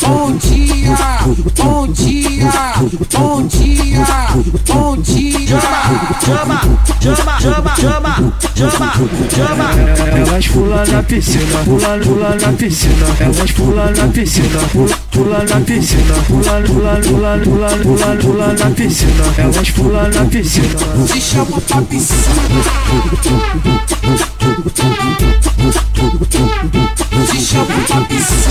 Speaker 21: Bom dia, bom dia, bom dia, bom dia.
Speaker 34: Chama, chama, chama, chama, chama, chama.
Speaker 35: Elas pulam na piscina, pula, pula na piscina. Elas pulam na piscina, pula, pula na piscina. Pula, pula, pula, pula, pula, pula na piscina. Elas pulam na piscina.
Speaker 21: Te chamo pra piscina. Te chamo pra piscina.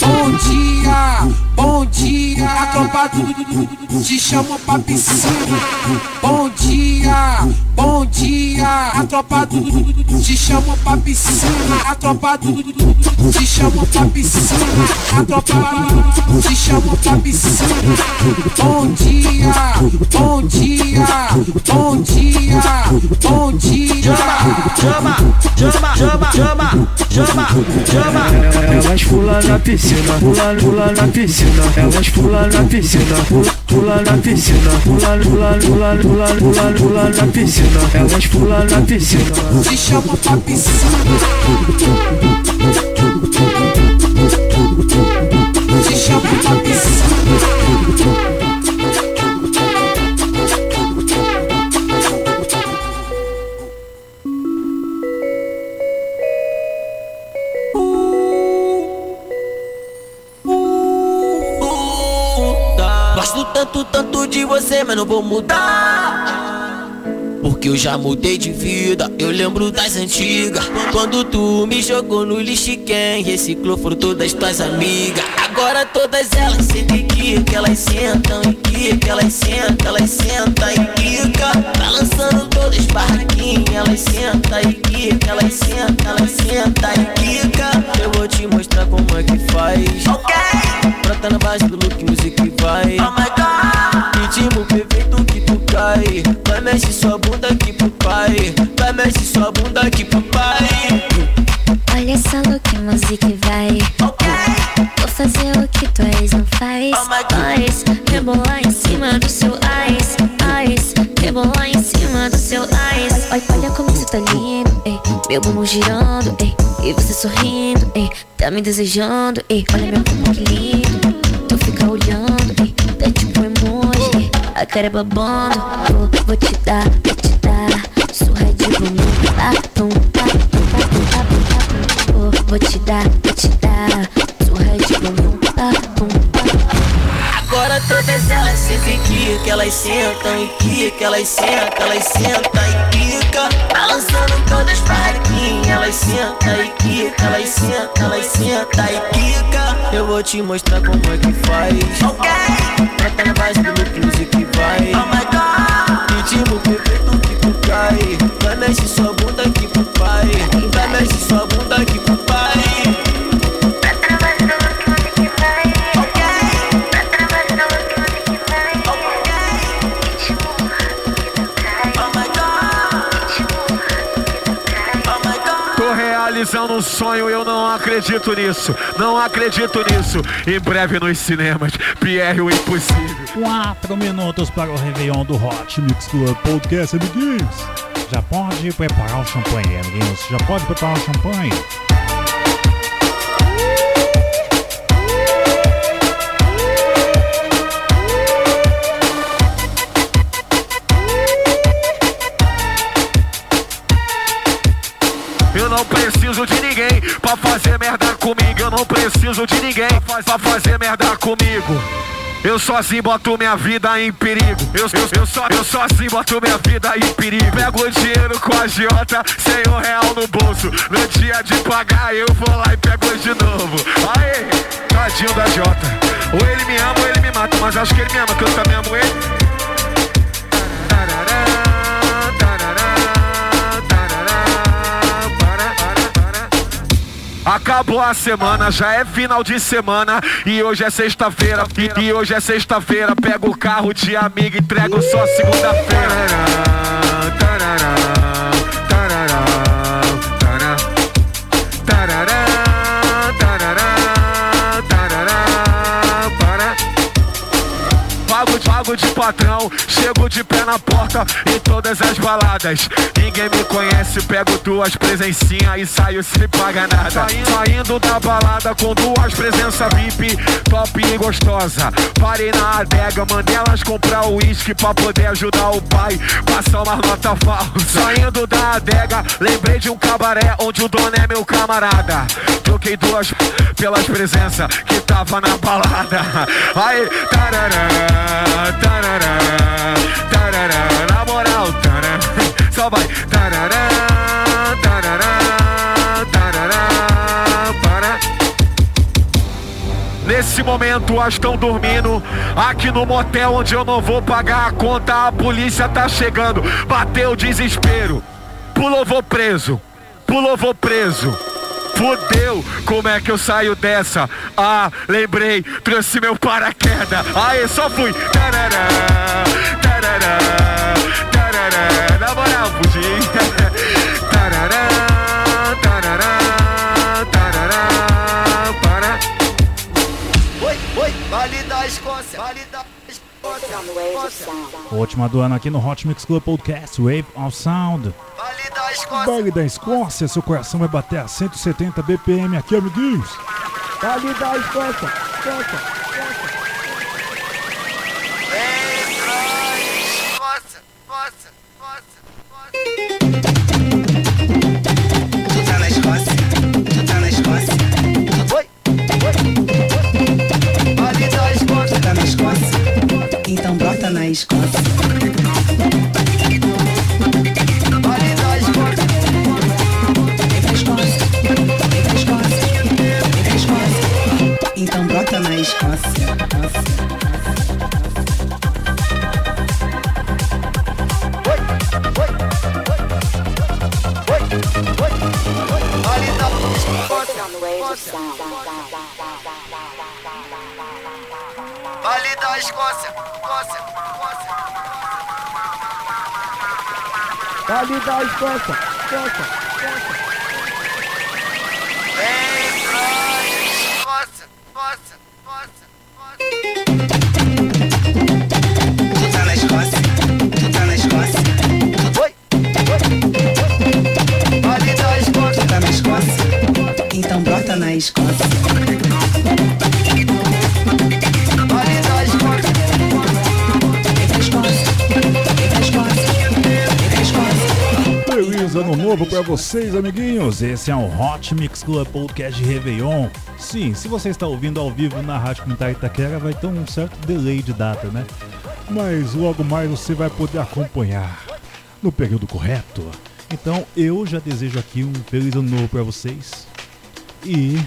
Speaker 21: Bom dia, bom dia, tropa te chamo pra piscina. Bom dia, bom dia, a tropa te chamo pra piscina. A tropa te chamo pra piscina. A tropa te chamo pra piscina. Bom dia, bom dia, bom dia, bom dia.
Speaker 34: Chama, chama, chama, chama, chama, chama.
Speaker 35: Elas pulam na piscina, pula, pula na piscina. Elas pulam na piscina, pula, pula na piscina. Pula, pula, pula, pula, pula, pula na piscina. Elas pulam na piscina.
Speaker 21: Te chamo pra piscina. Te chamo pra piscina.
Speaker 2: Tanto, tanto de você, mas não vou mudar. Porque eu já mudei de vida, eu lembro das antigas. Quando tu me jogou no lixo, quem reciclou foram todas tuas amigas. Agora todas elas sentem que que elas sentam e que que elas sentam, elas sentam e quica. Balançando todas barraquinhas, elas sentam e que que elas sentam, elas sentam e quica. Eu vou te mostrar como é que faz. Ok. Brota na base do look, music vai. Oh my god. Ritmo perfeito que tu cai. Vai mexe sua bunda aqui pro pai. Vai mexe sua bunda aqui pro pai.
Speaker 33: Olha o que música vai. Vou fazer o que tu ex não faz. Faz, rebolar em cima do seu ice. Ice, rebolar em cima do seu ice. Olha, olha como você tá lindo, ei. Meu bumbum girando, ei. E você sorrindo, ei. Tá me desejando, ei. Olha meu bumbum que lindo. Tu fica olhando, cara é babando. Vou, vou te dar, vou te dar. Surra de bonita, pum, pá, pum, pá, Vou, vou te dar, vou te dar. Surra de bonita, pum, Agora todas
Speaker 32: elas sentem que elas sentam e que elas sentam, elas sentam e quica. Balançando todas barraquinhas, elas sentam e quica, elas sentam, elas sentam e quica. Eu vou te mostrar como é que faz. Ok. Bota na base do music vai. Oh my god. Ritmo perfeito que tu cai. Vai mexe sua bunda aqui pro pai. Vai mexe sua bunda aqui pro
Speaker 36: realizando um sonho, eu não acredito nisso. Não acredito nisso. Em breve nos cinemas, Pierre o Impossível.
Speaker 1: 4 minutos para o Réveillon do Hot Mix Club Podcast, amiguinhos. Já pode preparar o champanhe, amiguinhos. Já pode preparar o champanhe.
Speaker 36: Não preciso de ninguém pra fazer merda comigo. Eu não preciso de ninguém pra fazer merda comigo. Eu sozinho boto minha vida em perigo. Eu, eu, eu, só, eu sozinho boto minha vida em perigo. Pego o dinheiro com a Jota, sem um real no bolso. No dia de pagar, eu vou lá e pego de novo. Aê, tadinho da Jota. Ou ele me ama ou ele me mata. Mas acho que ele me ama, que eu também amo ele. Acabou a semana, já é final de semana e hoje é sexta-feira. E, e hoje é sexta-feira, pego o carro de amigo e entrego só segunda-feira. Pago de patrão, chego de pé na porta em todas as baladas. Ninguém me conhece, pego duas presencinhas e saio sem pagar nada. Saindo, da balada com duas presenças VIP, top e gostosa. Parei na adega, mandei elas comprar o uísque pra poder ajudar o pai. Passar uma nota falsa. Saindo da adega, lembrei de um cabaré onde o dono é meu camarada. Troquei duas pelas presenças que tava na balada. Aí, tarará, tarará, tarará, na moral, tarará, só vai, tarará, tarará, tarará, para. Nesse momento, as estão dormindo aqui no motel onde eu não vou pagar a conta. A polícia tá chegando, bateu o desespero. Pulou, vou preso. Pulou, vou preso. Fudeu, como é que eu saio dessa? Ah, lembrei, trouxe meu paraquedas. Aê, só fui. Tarará, tarará, tarará. Na moral,
Speaker 1: Última do ano aqui no Hot Mix Club Podcast, Wave of Sound.
Speaker 32: Vale da Escócia.
Speaker 1: Baile da Escócia, seu coração vai bater a 170 BPM aqui, amiguinhos.
Speaker 32: Vale da Escócia, Escócia,
Speaker 37: Tu pra Escócia. Vem pra Escócia. Então brota na.
Speaker 32: Vale Escócia. Vale da Escócia, Escócia, Vale da Escócia, Escócia, Escócia. Vem pra Escócia, Escócia, Escócia.
Speaker 37: Tu tá na Escócia? Tu tá na Escócia?
Speaker 32: Oi, oi. Vale da Escócia.
Speaker 37: Tu tá na Escócia? Então brota na Escócia.
Speaker 1: Feliz ano novo pra vocês, amiguinhos. Esse é o Hot Mix Club Podcast de Réveillon. Sim, se você está ouvindo ao vivo na Rádio Comunitária Itaquera, vai ter um certo delay de data, né? mas logo mais você vai poder acompanhar no período correto. Então eu já desejo aqui um feliz ano novo para vocês e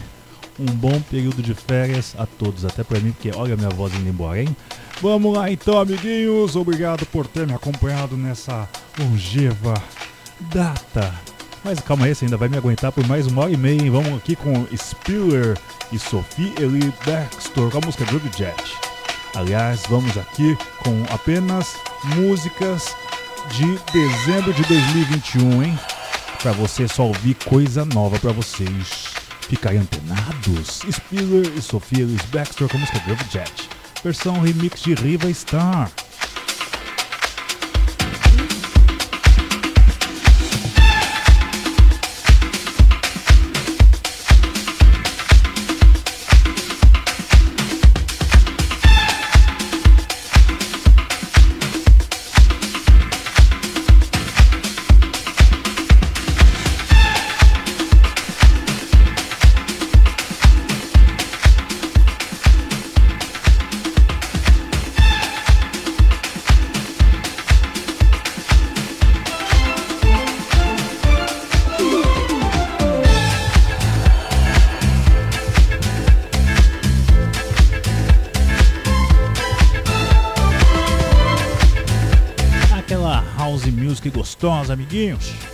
Speaker 1: um bom período de férias a todos, até para mim, porque olha minha voz indo embora, hein? Vamos lá então, amiguinhos. Obrigado por ter me acompanhado nessa longeva data. Mas calma aí, você ainda vai me aguentar por mais uma hora e meia, hein? Vamos aqui com Spiller e Sophie Eli Dexter com a música Groove Jet. Aliás, vamos aqui com apenas músicas de dezembro de 2021, hein? Pra você só ouvir coisa nova pra vocês ficarem antenados. Spiller e Sophie Ellis Baxter com a música Groove Jet. Versão remix de Riva Star. Gostosa, amiguinhos.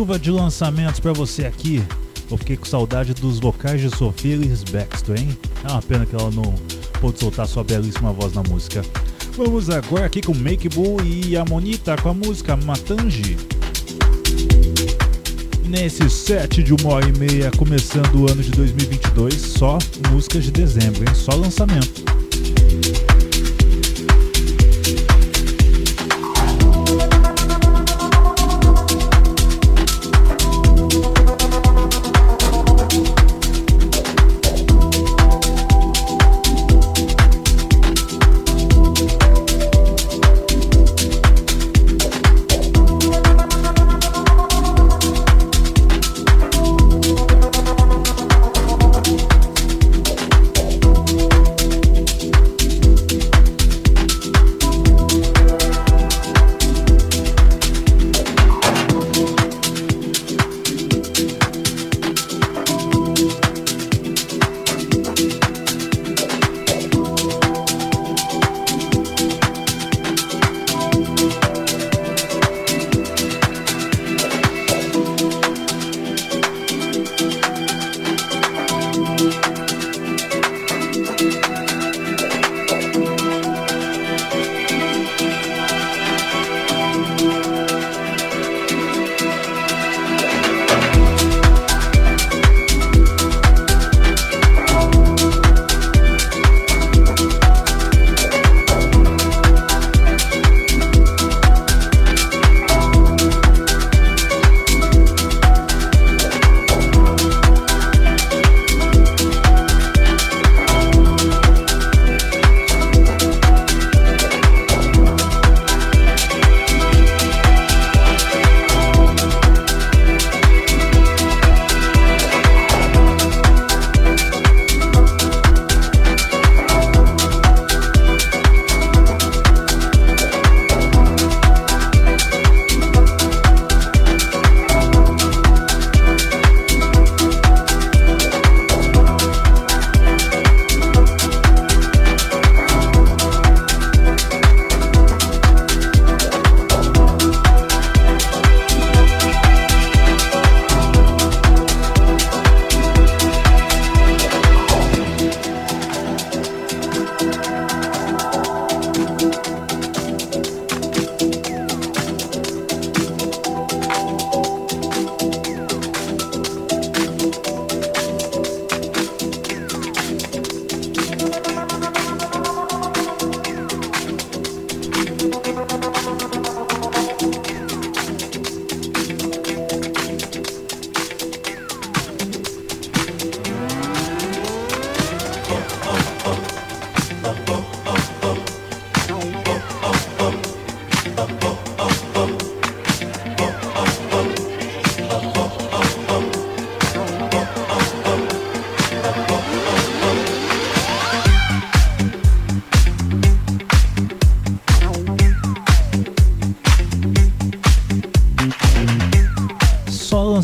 Speaker 1: chuva de lançamentos para você aqui. Eu fiquei com saudade dos vocais de Sofia Liz Baxter, hein? É uma pena que ela não pôde soltar sua belíssima voz na música. Vamos agora aqui com Make Bull e a Monita com a música Matanji. Nesse set de uma hora e meia, começando o ano de 2022, só músicas de dezembro, hein? Só lançamento.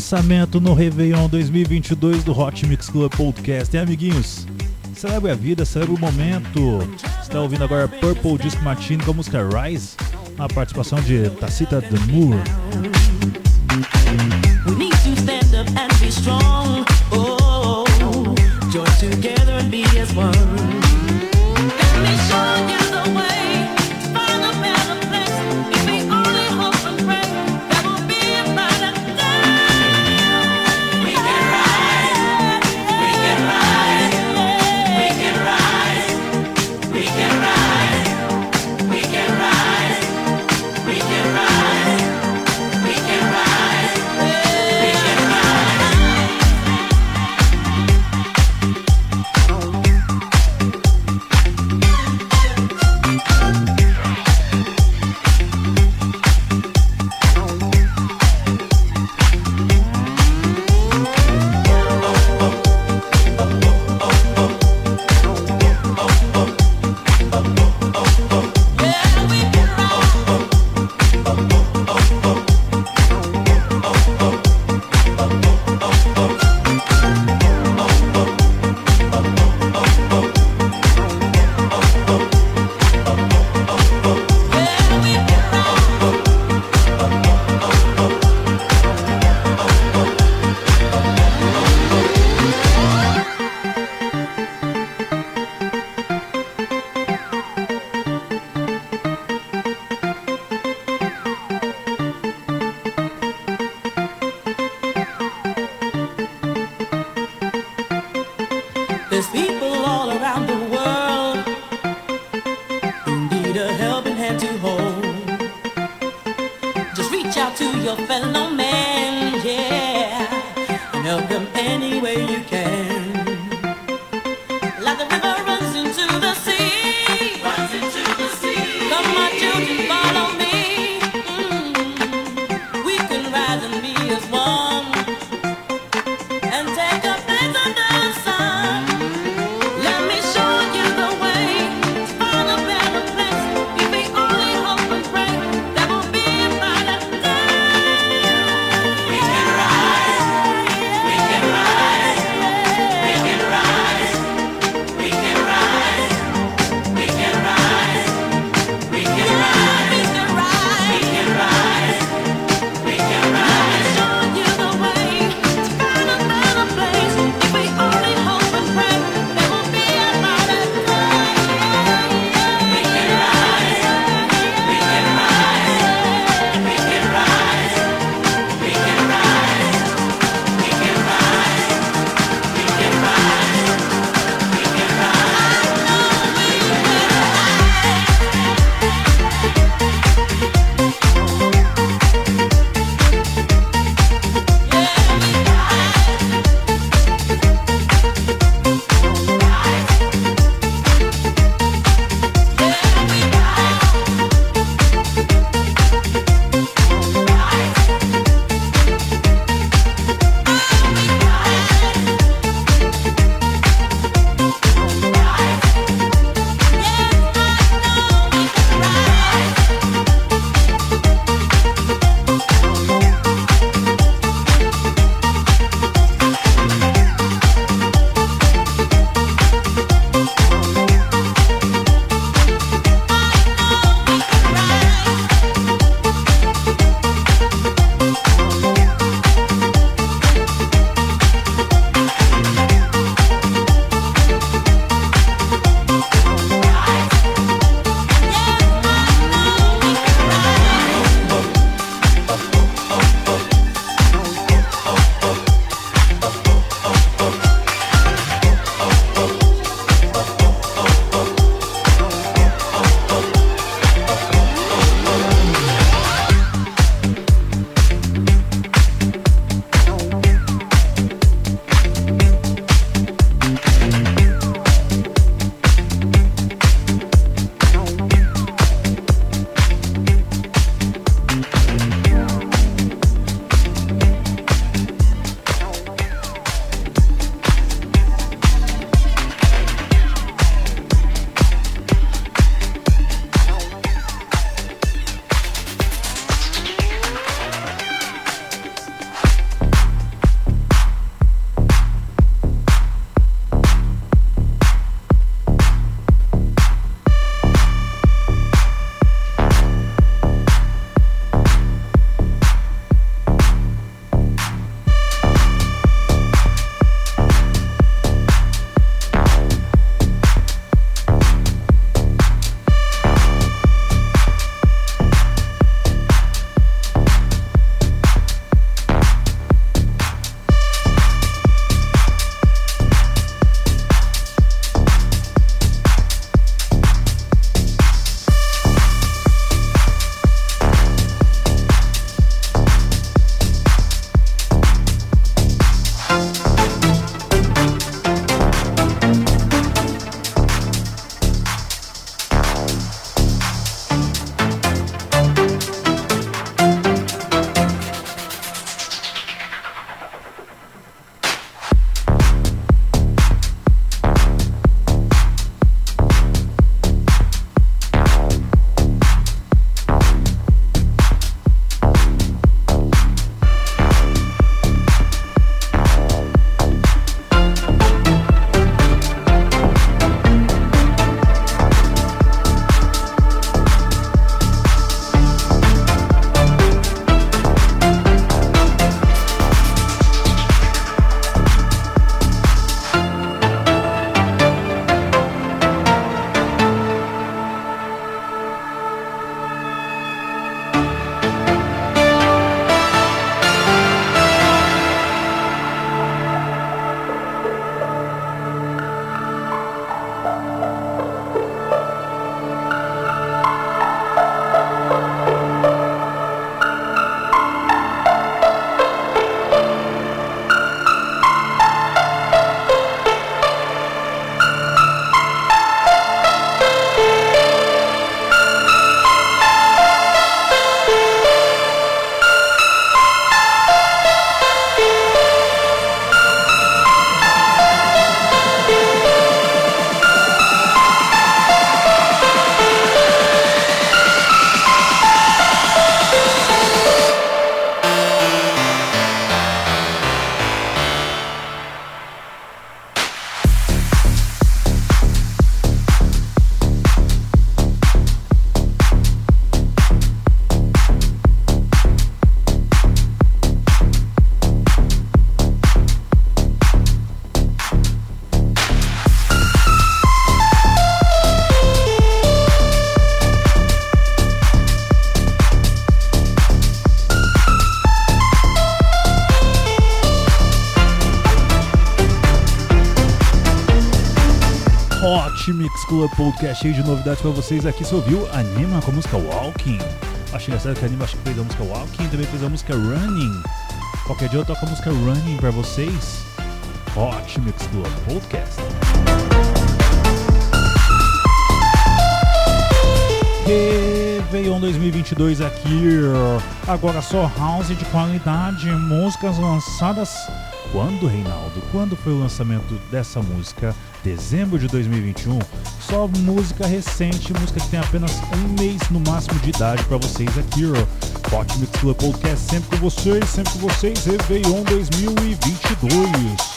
Speaker 1: lançamento no Réveillon 2022 do Hot Mix Club Podcast, hein, amiguinhos? Celebre a vida, celebre o momento. Está ouvindo agora Purple Disco Martini com a música Rise, na participação de Tacita
Speaker 38: The Moore. We
Speaker 1: Mix Club Podcast cheio de novidades pra vocês aqui. Você ouviu Anima com a música Walking? Acho engraçado que a Anima fez a música Walking também fez a música Running. Qualquer dia eu toco a música Running pra vocês. Hot Mix Club Podcast. Réveillon 2022 aqui. Agora só house de qualidade, músicas lançadas. Quando, Reinaldo? Quando foi o lançamento dessa música? Dezembro de 2021. Só música recente, música que tem apenas um mês no máximo de idade para vocês aqui. ó. Hot Mix Club Podcast sempre com vocês, sempre com vocês. Réveillon 2022.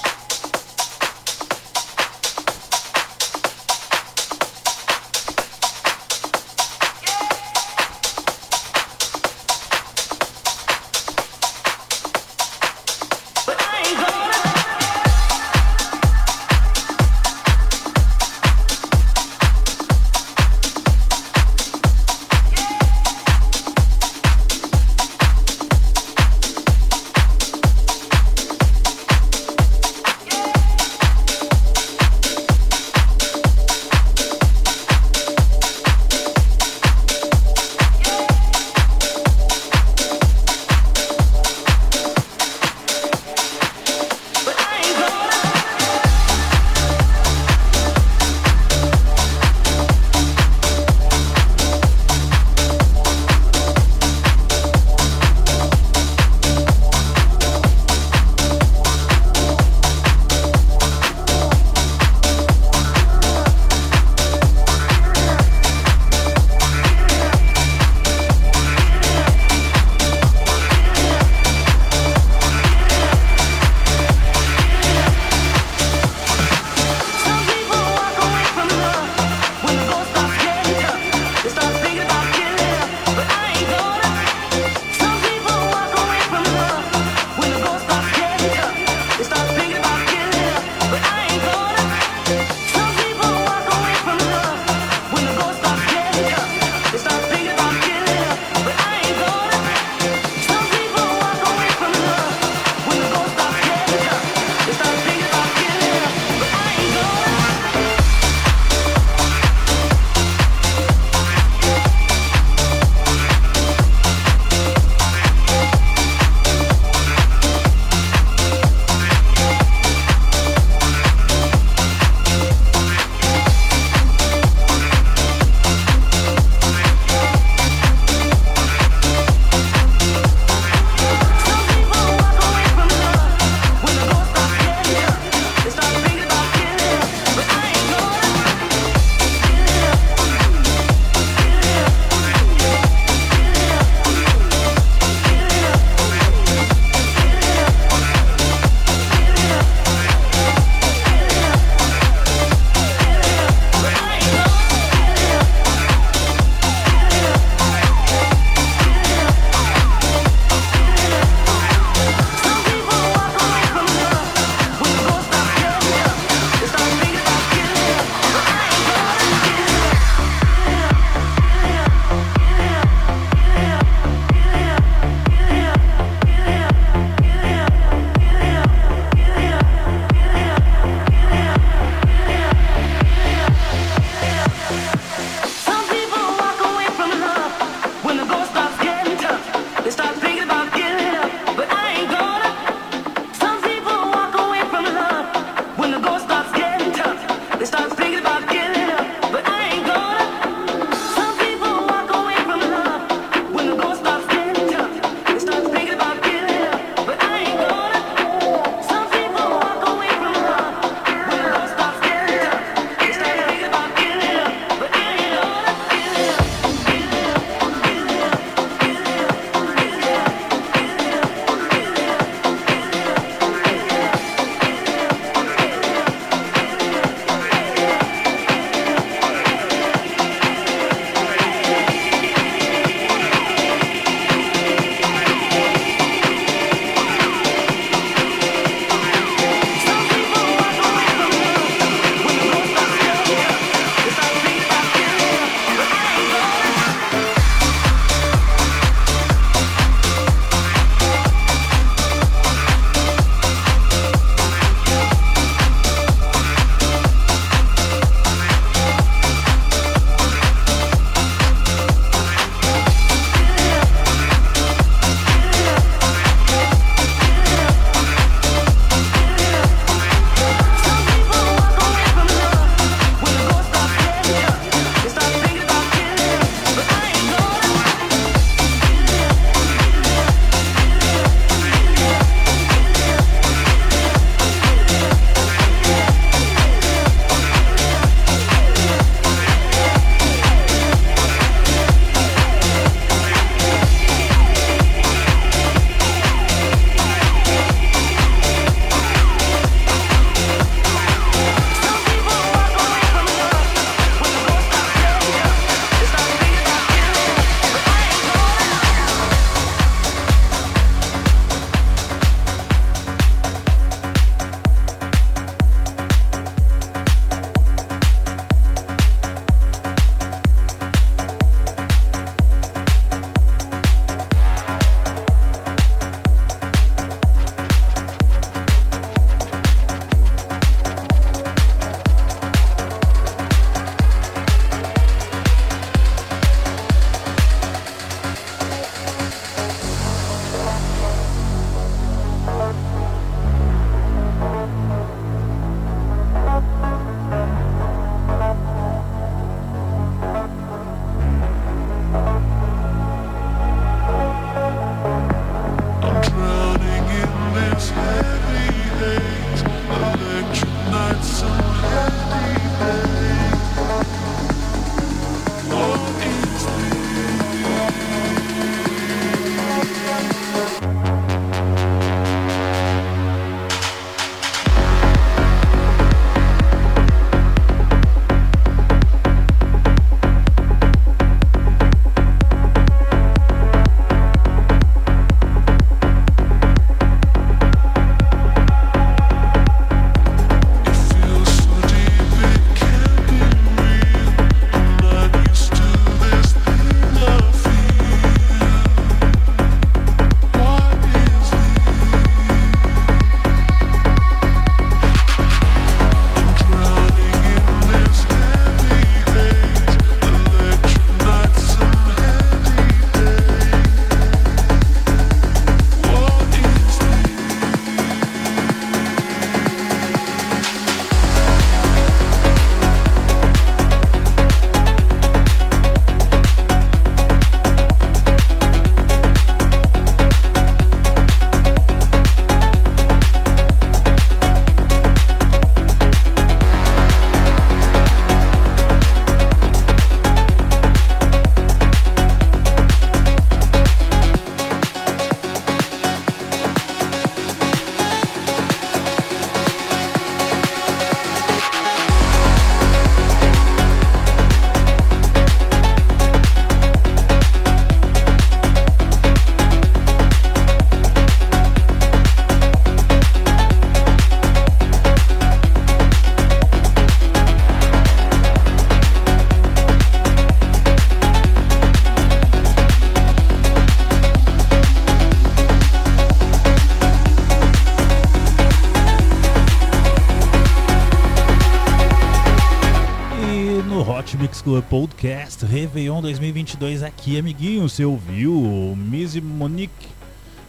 Speaker 2: Podcast Réveillon 2022 aqui, amiguinho. Você ouviu Miss Monique,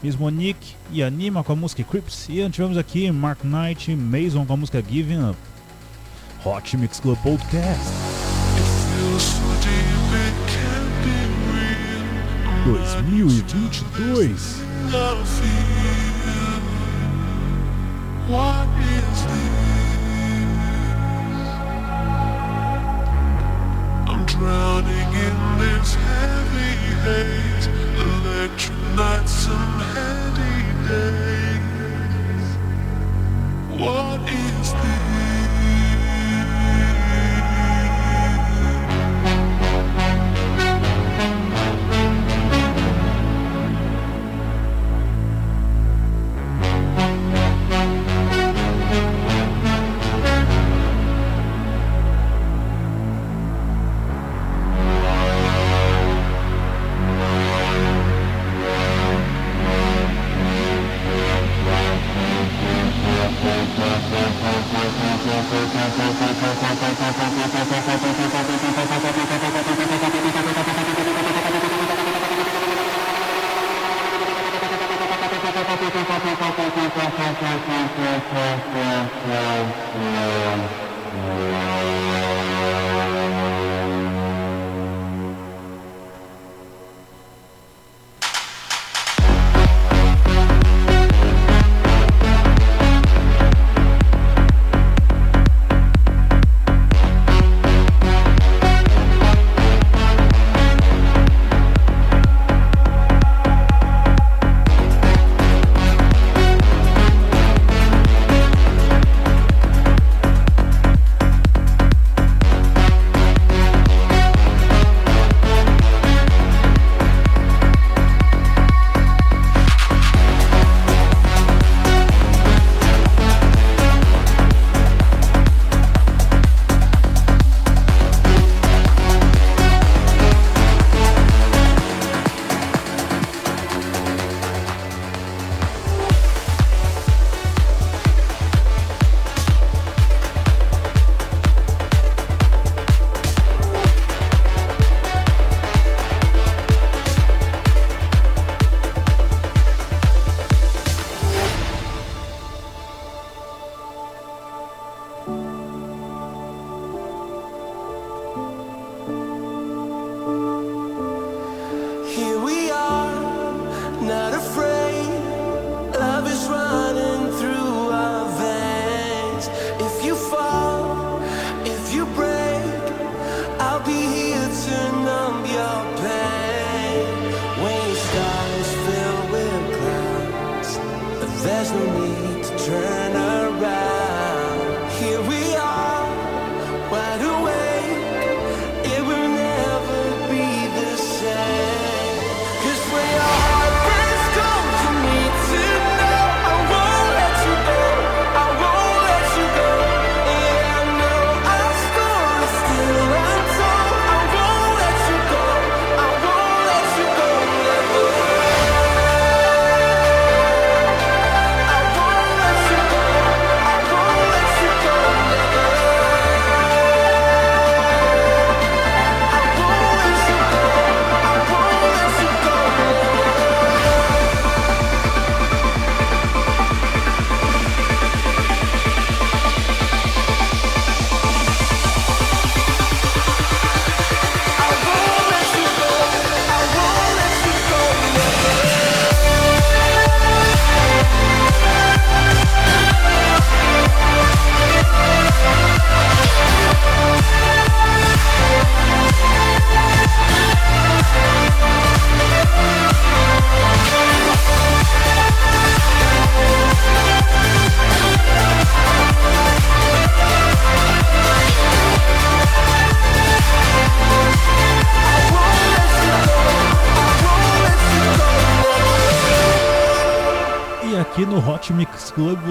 Speaker 2: Miss Monique e Anima com a música Crips. E tivemos aqui Mark Knight Mason com a música Giving Up. Hot Mix Club Podcast 2022.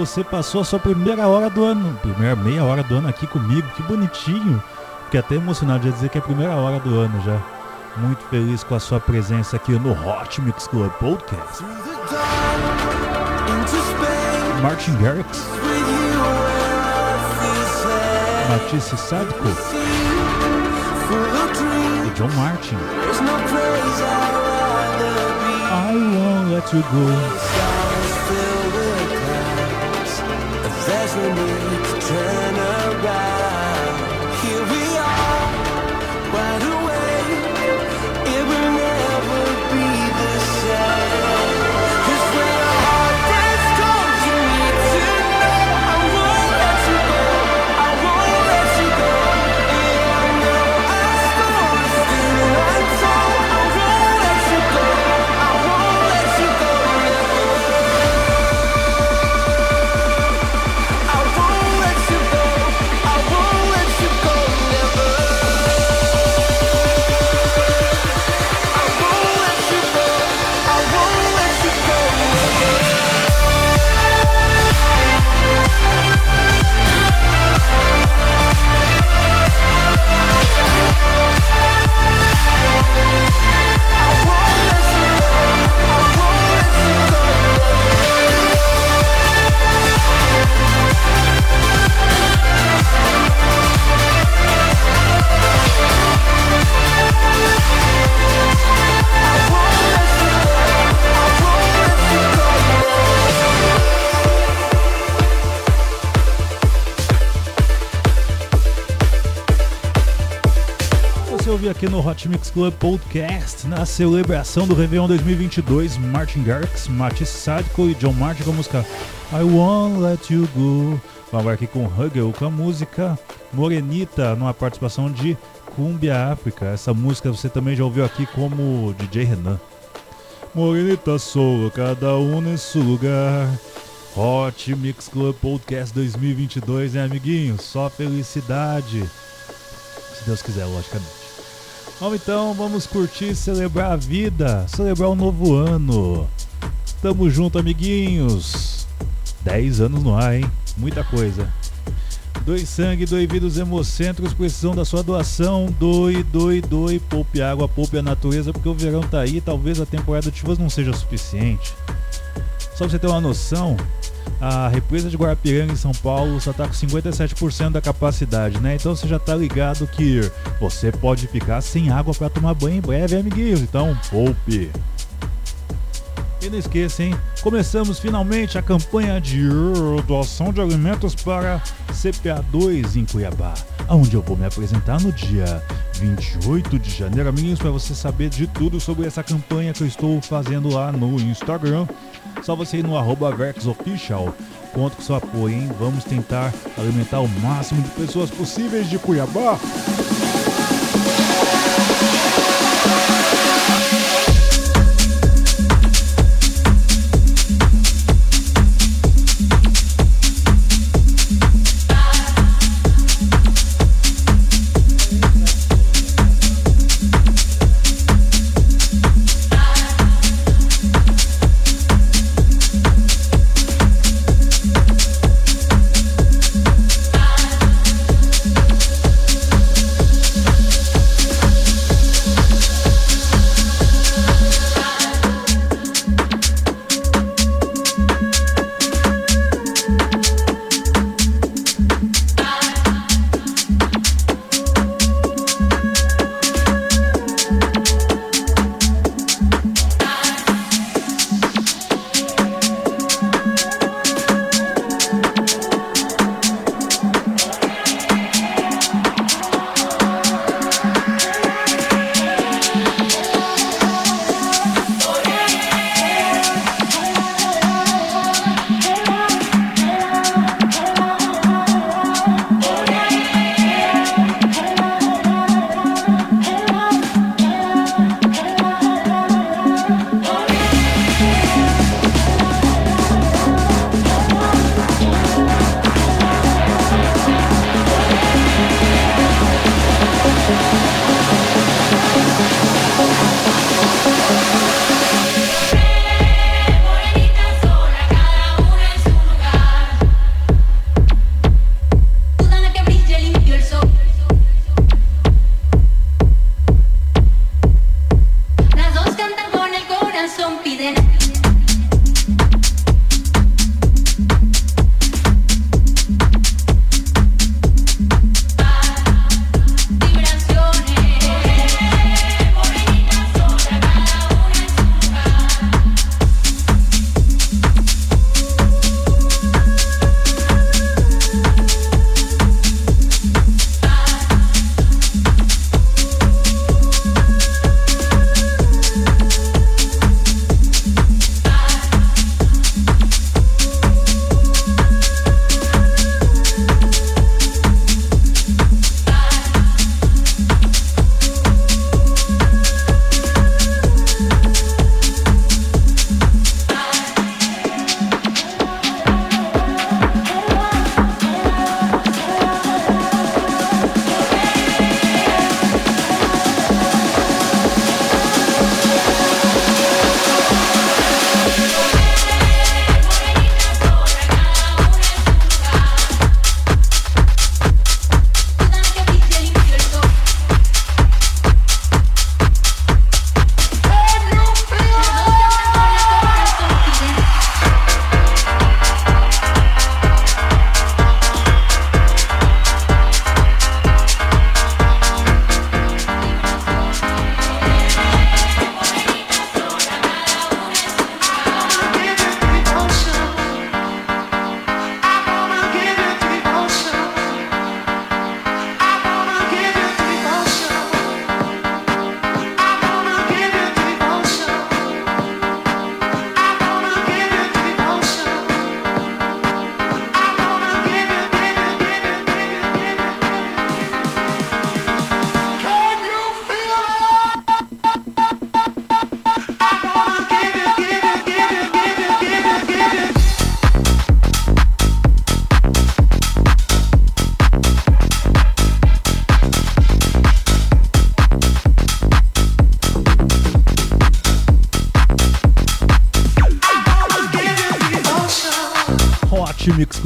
Speaker 2: Você passou a sua primeira hora do ano, primeira meia hora do ano aqui comigo, que bonitinho. Fiquei até emocionado de dizer que é a primeira hora do ano já. Muito feliz com a sua presença aqui no Hot Mix Club Podcast. Martin Garrix, Matisse Sadko,
Speaker 1: E John Martin. I won't let you go.
Speaker 2: Turn around,
Speaker 1: Você aqui no Hot Mix Club Podcast, na celebração do Réveillon 2022, Martin Garrix, Matisse Sadko e John Martin com a música I Won't Let You Go. Vamos aqui com Huggle com a música Morenita, numa participação de Cumbia África. Essa música você também já ouviu aqui como DJ Renan. Morenita solo, cada um nesse lugar. Hot Mix Club Podcast 2022, hein, amiguinhos? Só felicidade. Se Deus quiser, logicamente. Vamos então, vamos curtir, celebrar a vida, celebrar o novo ano. Tamo junto, amiguinhos. 10 anos no ar, hein? Muita coisa. Doe sangue, doe vida, os hemocentros precisam da sua doação. Doe, doe, doe, poupe água, poupe a natureza, porque o verão tá aí, talvez a temporada de chuvas não seja suficiente. Só pra você ter uma noção, a represa de Guarapiranga em São Paulo só tá com 57% da capacidade, né? Então você já tá ligado que você pode ficar sem água para tomar banho em breve, amiguinhos. Então, poupe. E não esqueça, hein? Começamos finalmente a campanha de doação de alimentos para CPA2 em Cuiabá, onde eu vou me apresentar no dia 28 de janeiro, amiguinhos, para você saber de tudo sobre essa campanha que eu estou fazendo lá no Instagram. Só você ir no arroba VerxOfficial. Conto com seu apoio, hein? Vamos tentar alimentar o máximo de pessoas possíveis de Cuiabá.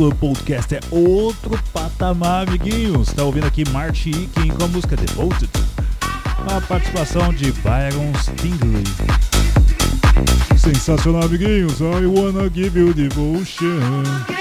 Speaker 1: Club Podcast é outro patamar, amiguinhos. Tá ouvindo aqui Marty Ikin com a música Devoted. A participação de Byron Stingley. Sensacional, amiguinhos. I wanna give you devotion.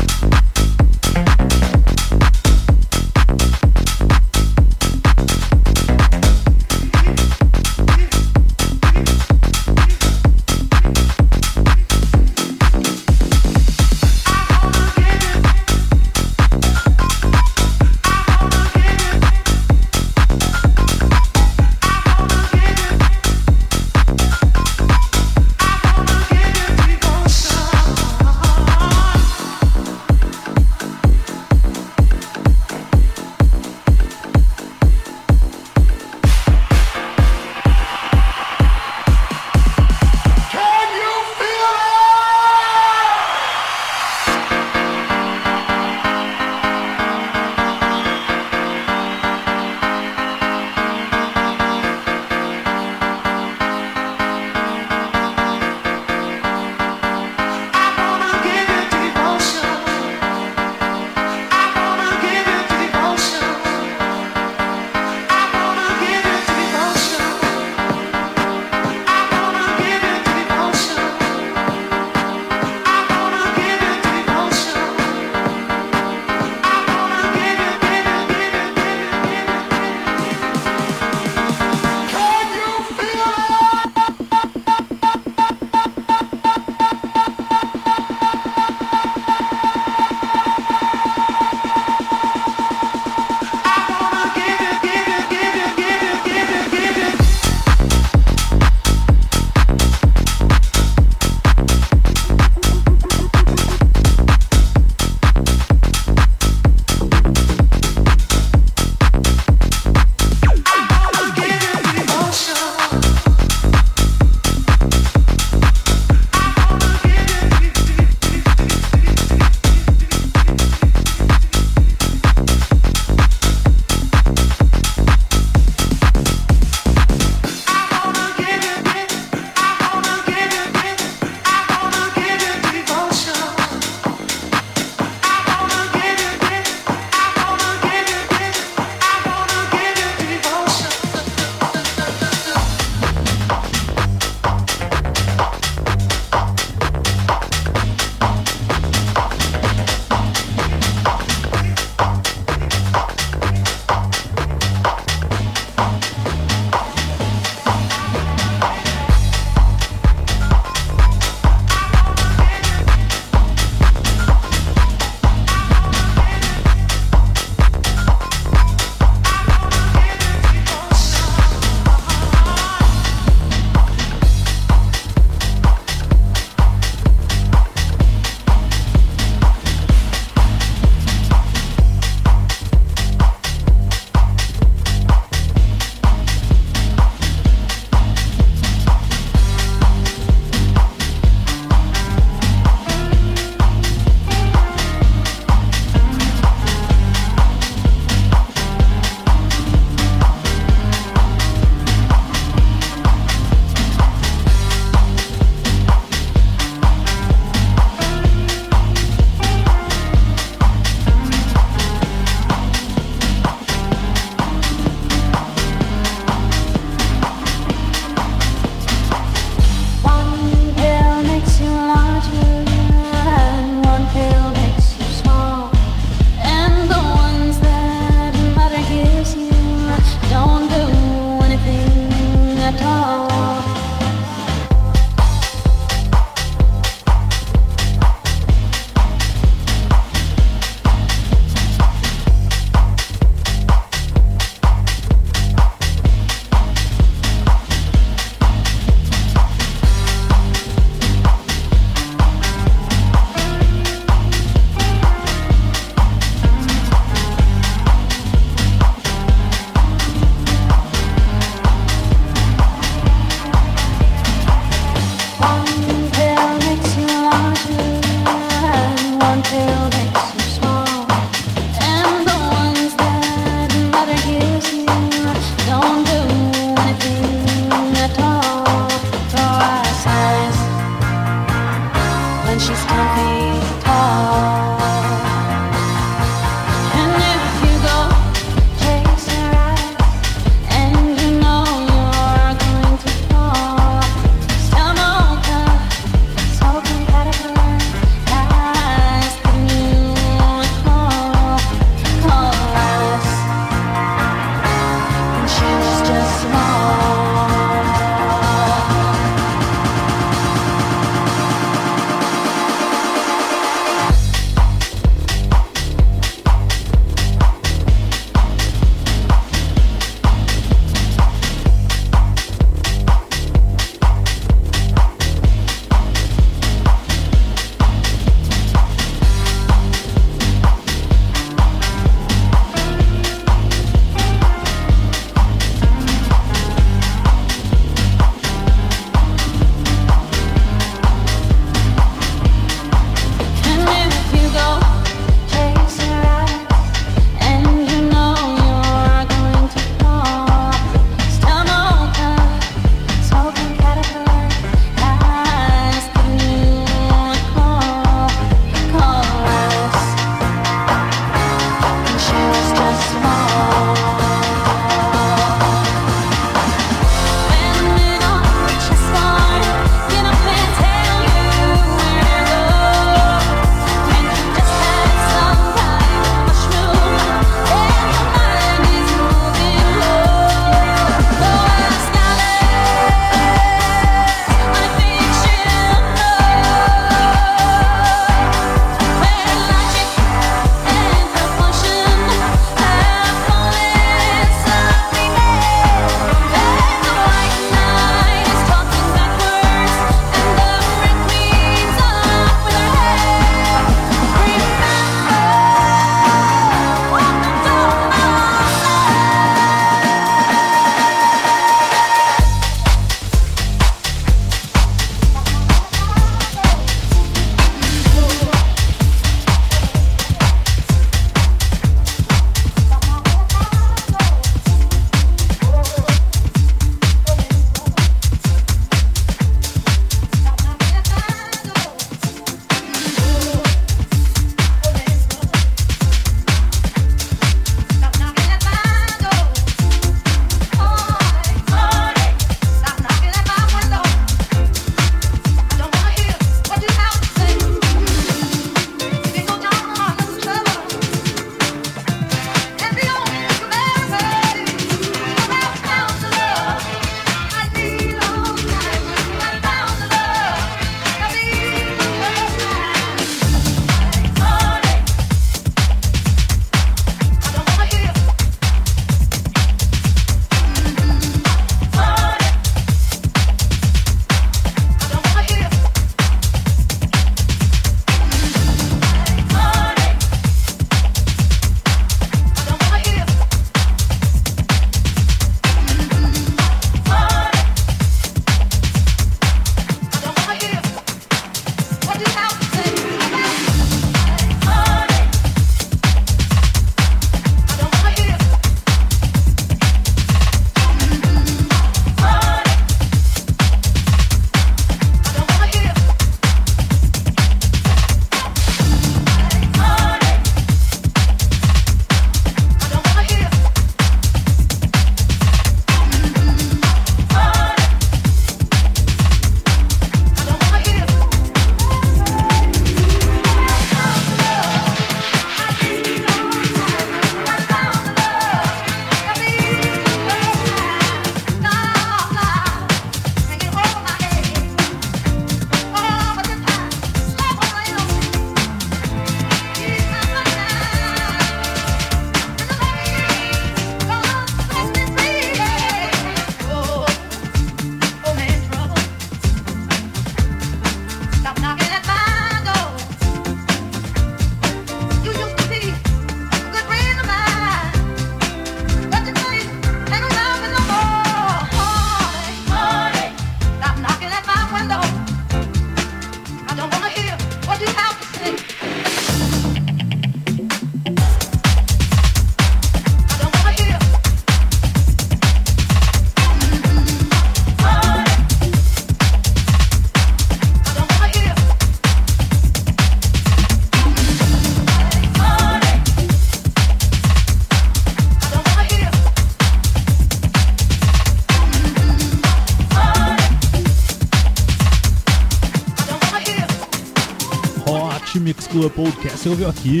Speaker 1: Você ouviu aqui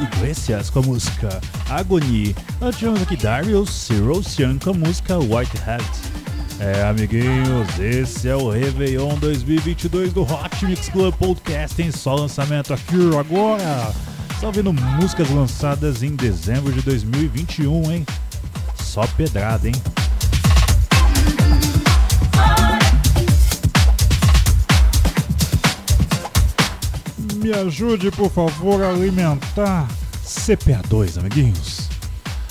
Speaker 1: Iglesias com a música Agony. Nós tivemos aqui Darius Sirosian com a música White Hat. É, amiguinhos, esse é o Réveillon 2022 do Hot Mix Club Podcast. Tem só lançamento aqui agora. Só ouvindo músicas lançadas em dezembro de 2021, hein? Só pedrada, hein? Me ajude, por favor, a alimentar CPA2, amiguinhos.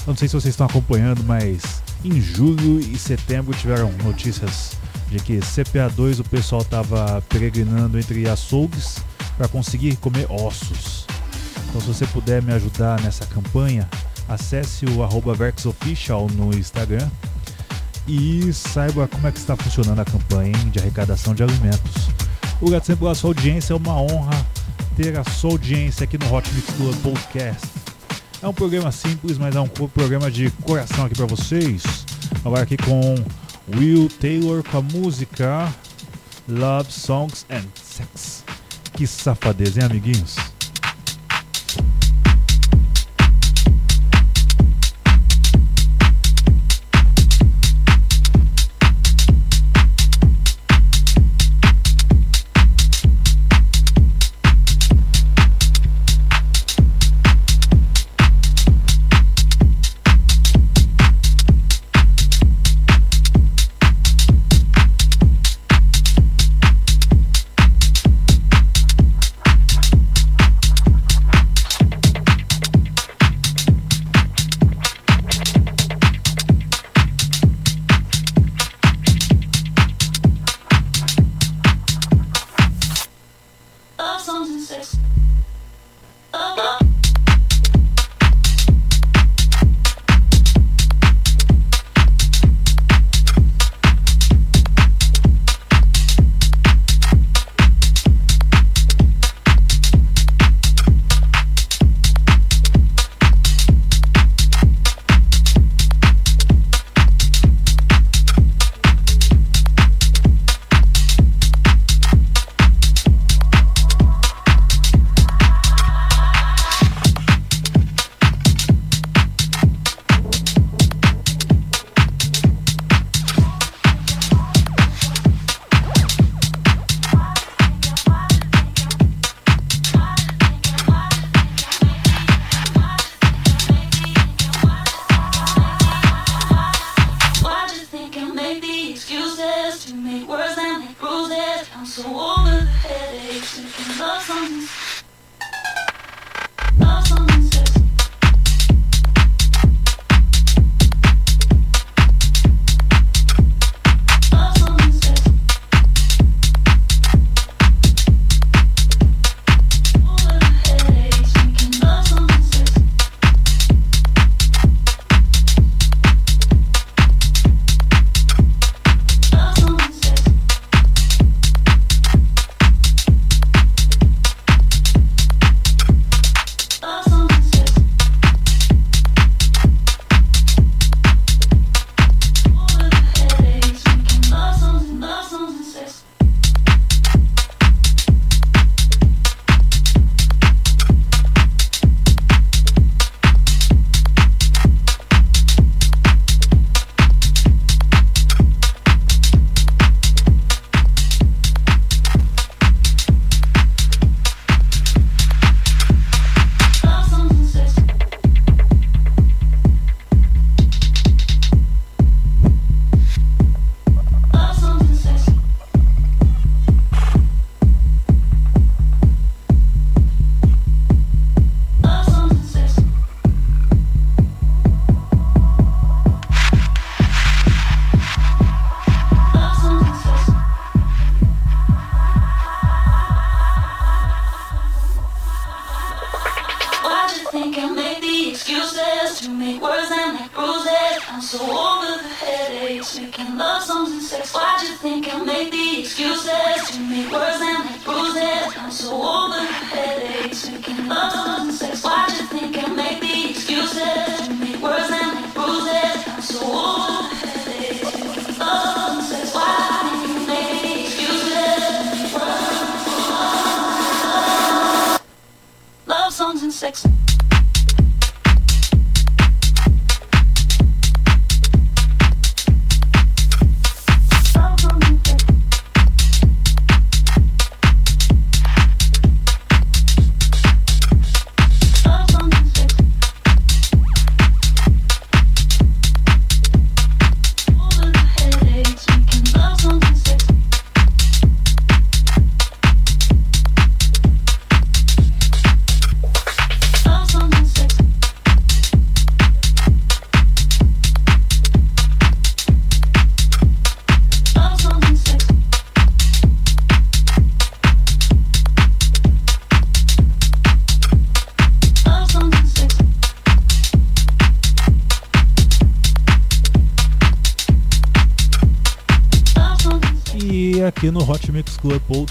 Speaker 1: Eu não sei se vocês estão acompanhando, mas em julho e setembro tiveram notícias de que CPA2 o pessoal estava peregrinando entre açougues para conseguir comer ossos. Então, se você puder me ajudar nessa campanha, acesse o VerxOfficial no Instagram e saiba como é que está funcionando a campanha hein, de arrecadação de alimentos. Obrigado sempre pela sua audiência, é uma honra ter a sua audiência aqui no Hot Mix Club Podcast. É um programa simples, mas é um programa de coração aqui para vocês. Agora aqui com Will Taylor com a música Love Songs and Sex. Que safadeza, hein, amiguinhos?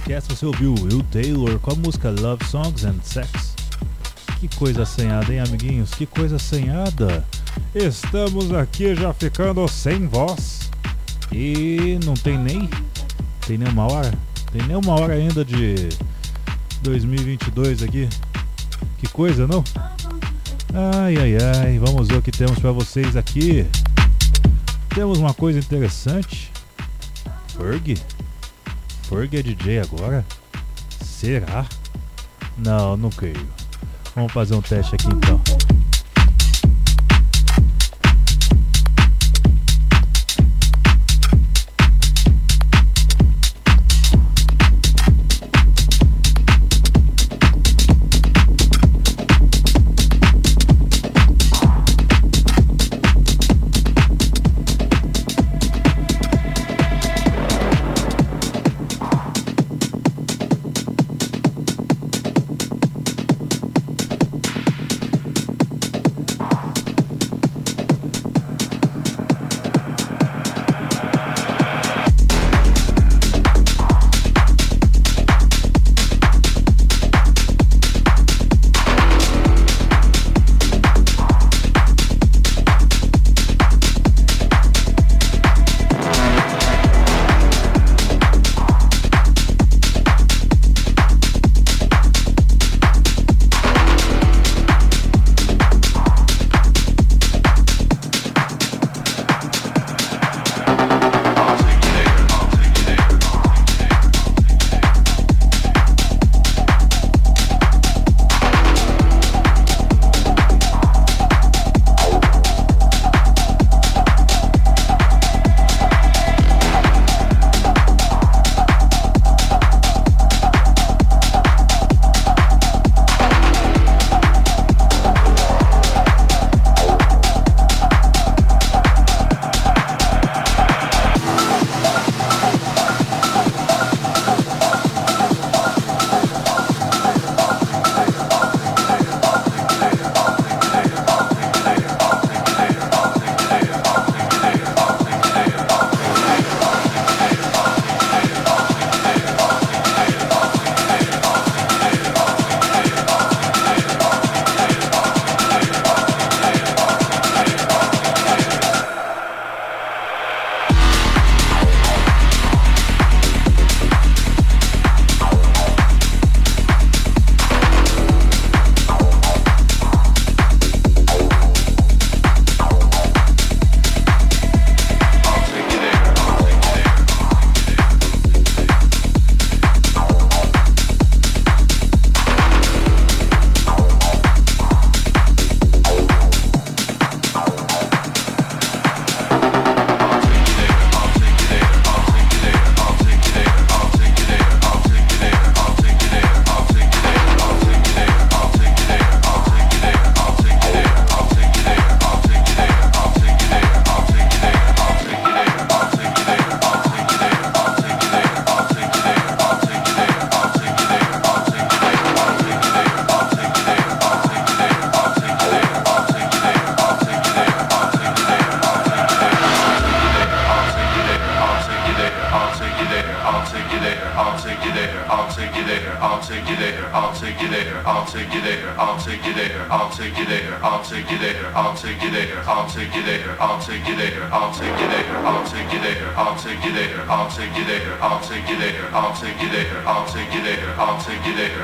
Speaker 1: Podcast você ouviu Will Taylor com a música Love Songs and Sex. Que coisa assanhada, hein, amiguinhos? Que coisa assanhada! Estamos aqui já ficando sem voz. E não tem nem. Tem nem uma hora? Tem nem uma hora ainda de 2022 aqui. Que coisa, não? Ai, ai, ai. Vamos ver o que temos para vocês aqui. Temos uma coisa interessante. Ferg? Ferg é DJ agora? Será? Não, não creio. Vamos fazer um teste aqui então.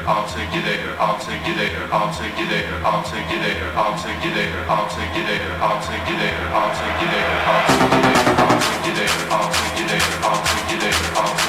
Speaker 39: there, I'll take you there, I'll take you there, I'll take you there, I'll take you there, I'll take
Speaker 40: you there, I'll take you there, I'll take you there, I'll take you there, I'll take you there, I'll take you there, I'll take you there, I'll take you there, I'll take you there, I'll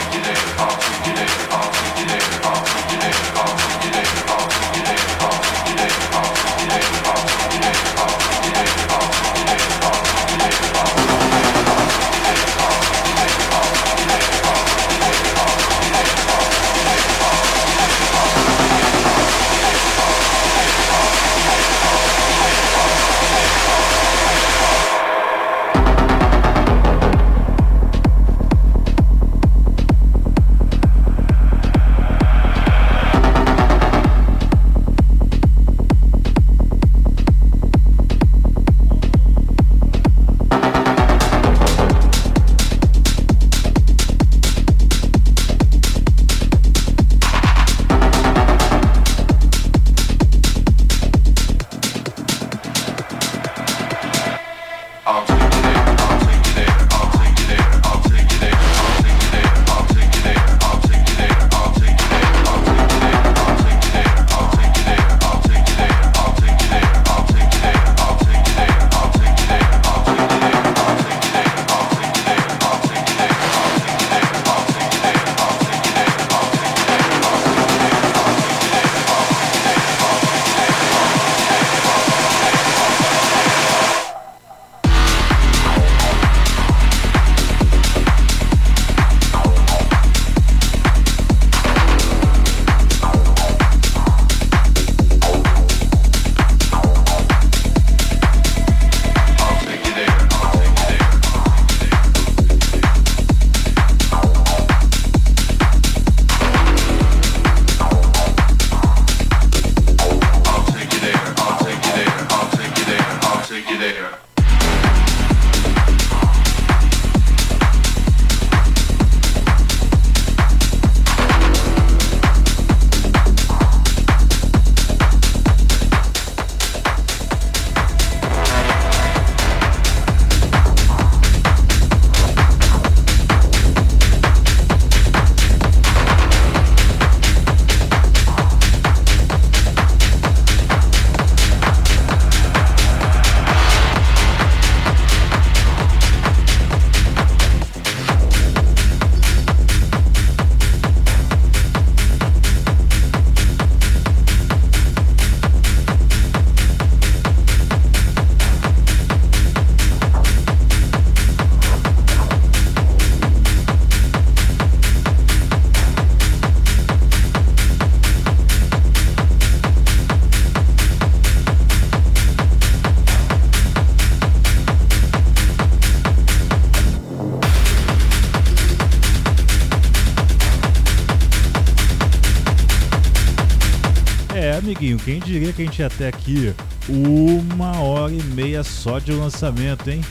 Speaker 1: quem diria que a gente ia até aqui uma hora e meia só de lançamento, hein?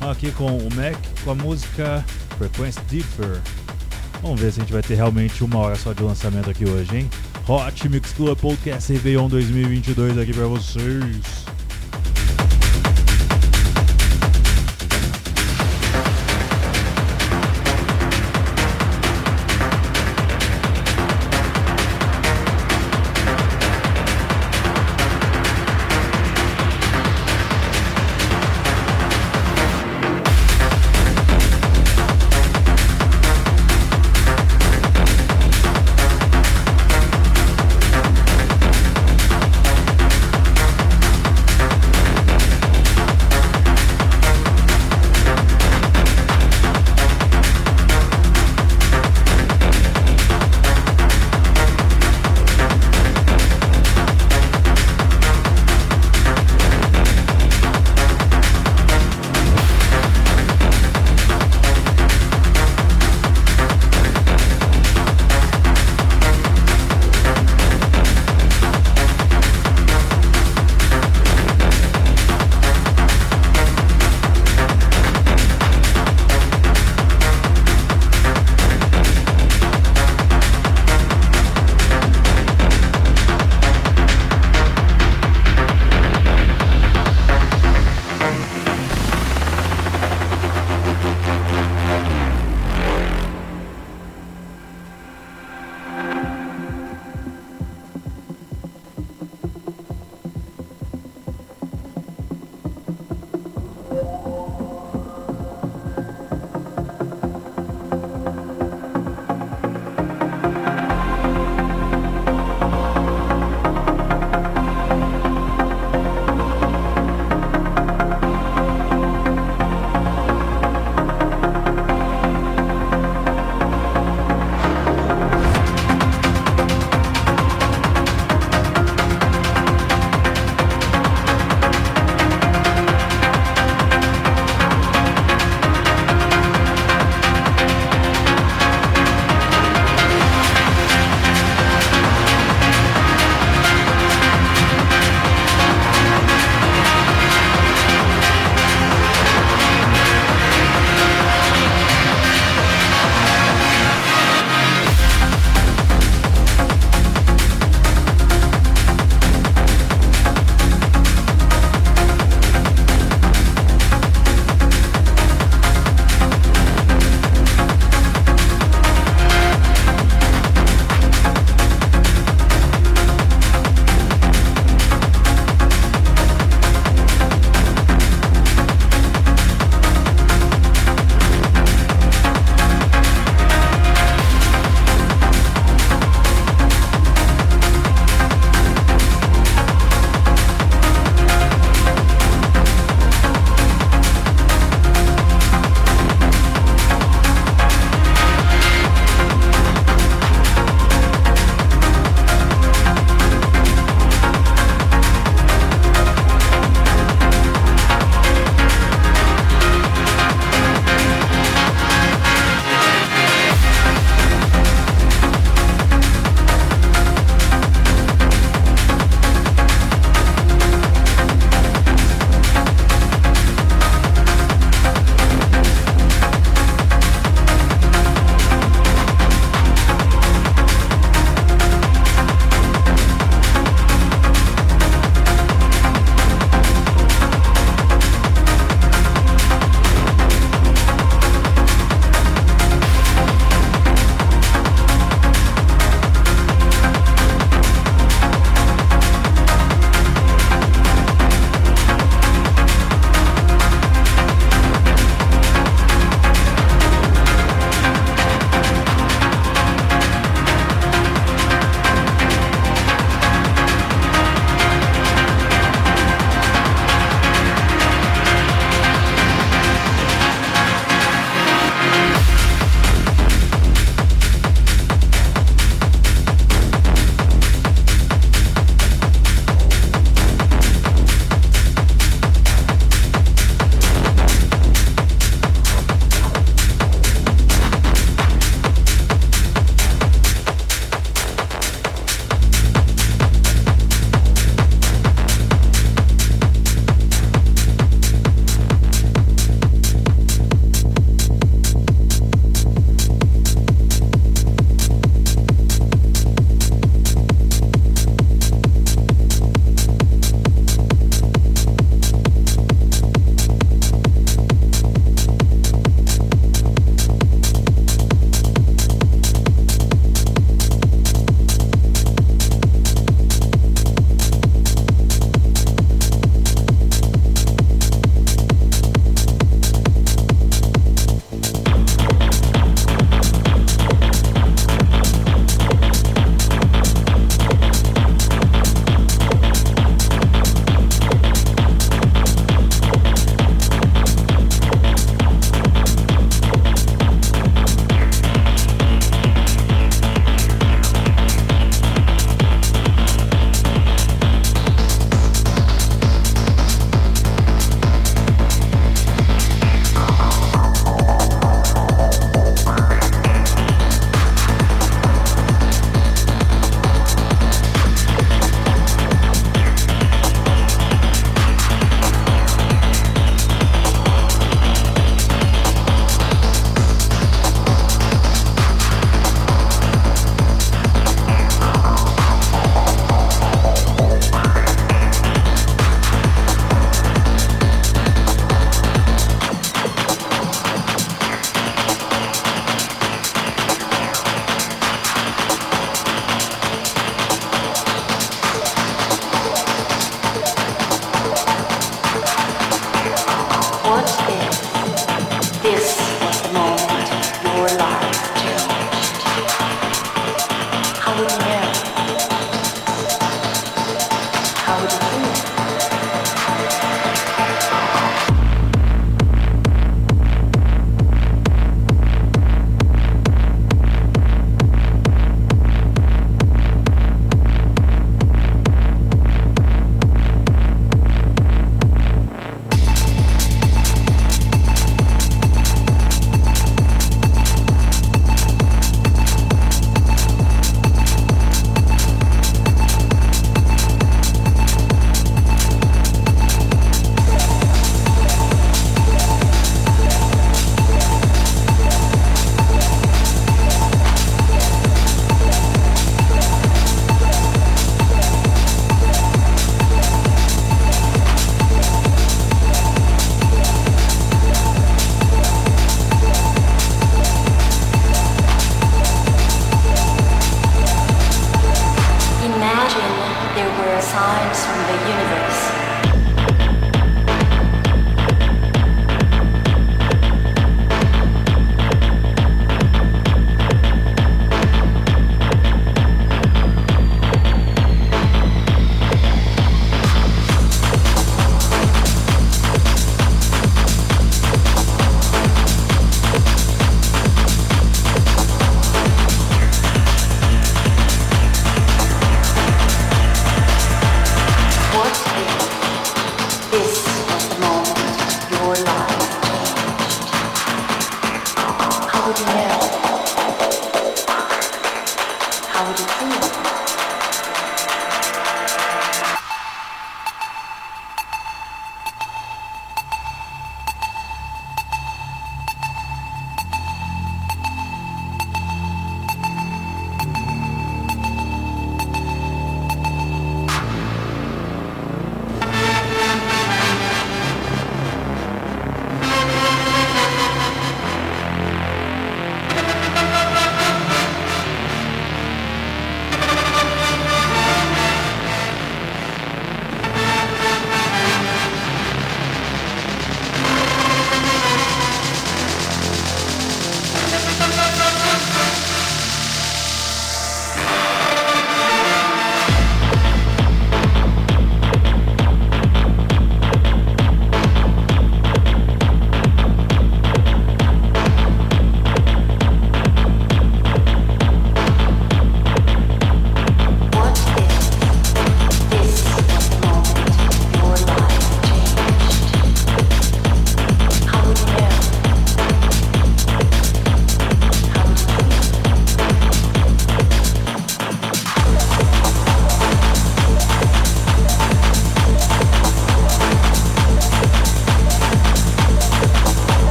Speaker 1: Aqui com o Mac, com a música Frequency Differ. Vamos ver se a gente vai ter realmente uma hora só de lançamento aqui hoje, hein? Hot Mix Club Podcast Réveillon 2022 aqui pra vocês.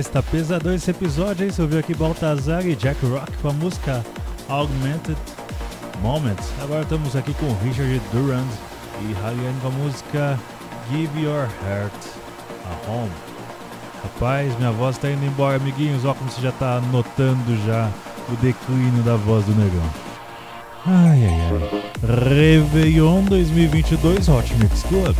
Speaker 1: Rapaz, tá pesadão esse episódio, hein? Você ouviu aqui Baltazar e Jack Rock com a música Augmented Moments. Agora estamos aqui com Richard Durand e Ryan com a música Give Your Heart a Home. Rapaz, minha voz tá indo embora, amiguinhos. Ó, como você já tá notando já o declínio da voz do negão. Ai, ai, ai. Réveillon 2022 Hot Mix Club.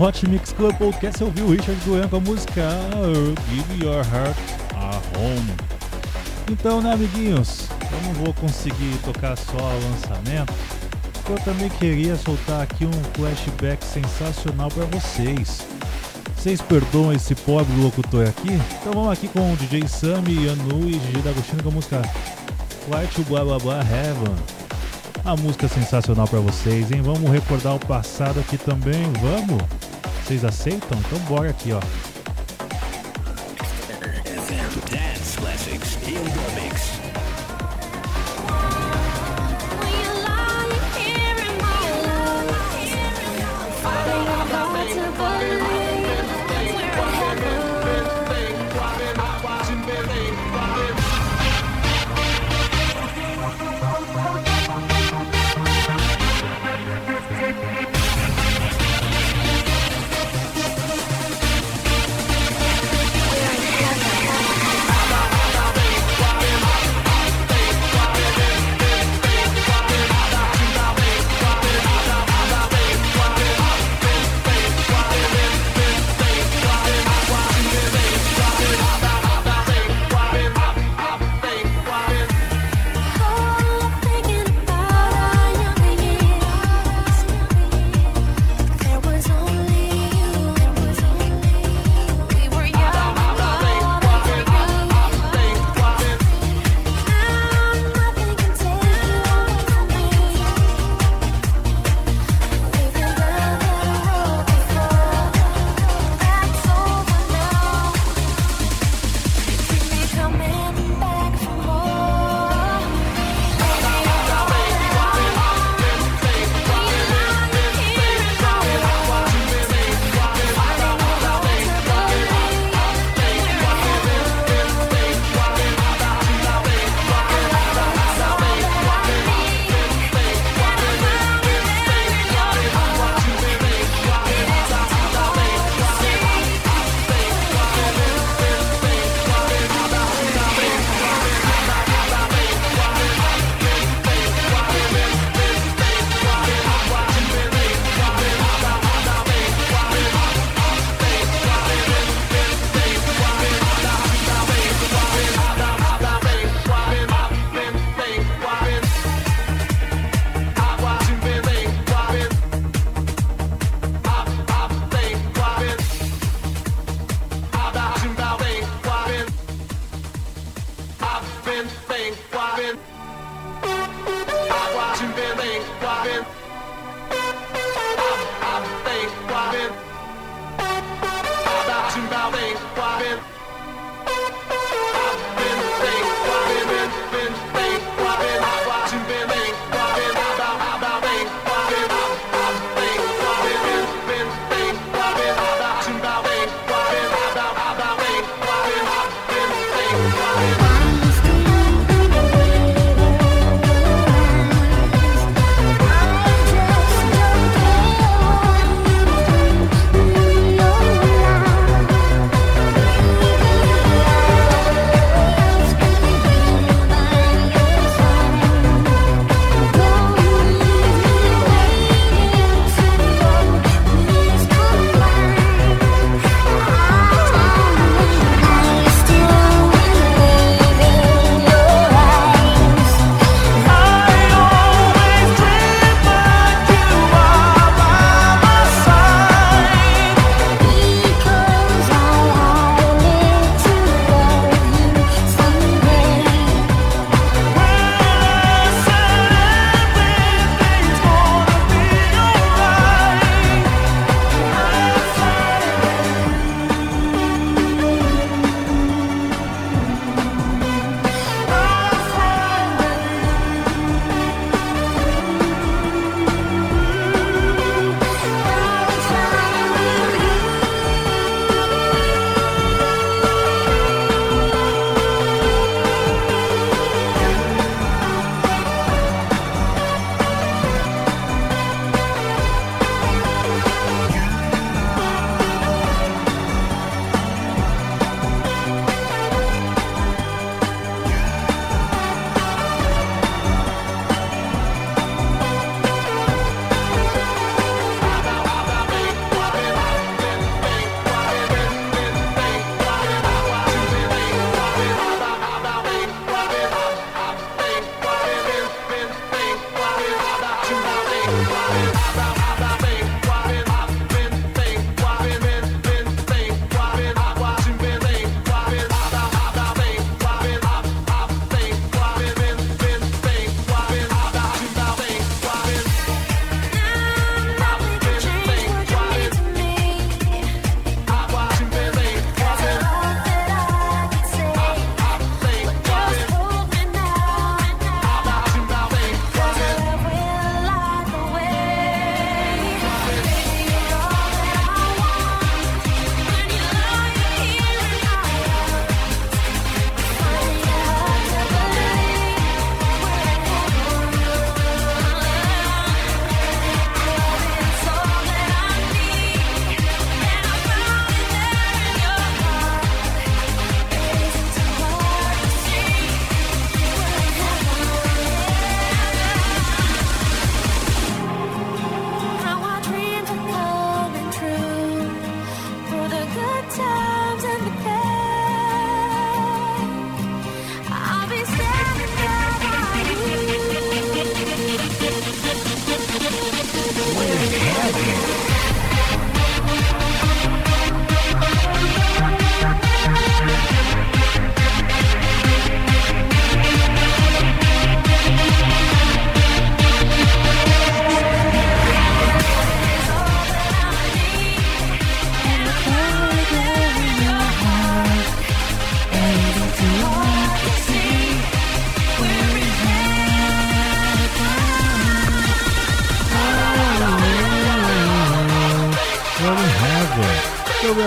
Speaker 1: Hot Mix Club Podcast eu vi o Richard Duran com a música Give Your Heart a Home. Então, né, amiguinhos? Eu não vou conseguir tocar só o lançamento. Eu também queria soltar aqui um flashback sensacional para vocês. Vocês perdoam esse pobre locutor aqui? Então vamos aqui com o DJ Sammy, Yanu e DJ D'Agostino com a música Fly to Blah Blah Blah Heaven. A música sensacional para vocês, hein? Vamos recordar o passado aqui também, vamos? Vocês aceitam? Então bora aqui, ó.